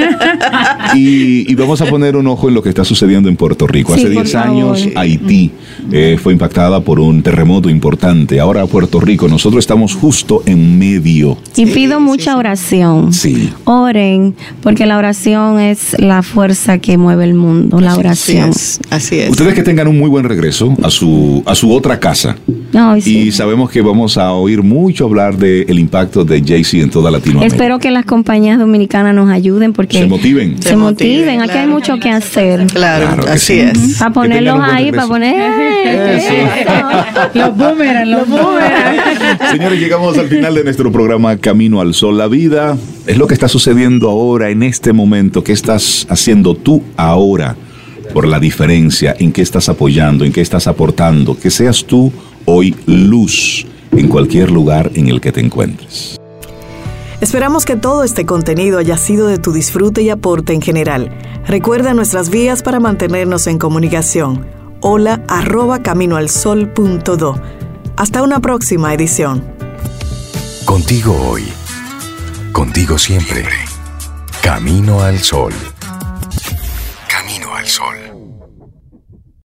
Y, y vamos a poner un ojo en lo que está sucediendo en Puerto Rico. Sí, Hace por 10 favor. años Haití eh, fue impactada por un terremoto importante. Ahora Puerto Rico, nosotros estamos justo en medio. Y pido mucha oración. Sí. Oren, porque la oración es la fuerza que mueve el mundo, la Así oración. es. Así es. Ustedes que tengan un muy buen regreso a su, a su otra casa. Sí. Y sabemos que vamos a oír mucho hablar del impacto de Jay-Z en toda Latinoamérica. Espero que las compañías dominicanas nos ayuden porque Se motiven. se Se motiven. motiven, Aquí hay mucho que hacer. Claro, Claro que así sí. es. Para ponerlos ahí, para poner. Los boomerangs, los boomerangs. Señores, llegamos al final de nuestro programa Camino al Sol. La vida es lo que está sucediendo ahora, en este momento. ¿Qué estás haciendo tú ahora por la diferencia? ¿En qué estás apoyando? ¿En qué estás aportando? Que seas tú hoy luz en cualquier lugar en el que te encuentres. Esperamos que todo este contenido haya sido de tu disfrute y aporte en general. Recuerda nuestras vías para mantenernos en comunicación. Hola arroba caminoalsol.do. Hasta una próxima edición. Contigo hoy. Contigo siempre. Camino al sol. Camino al sol.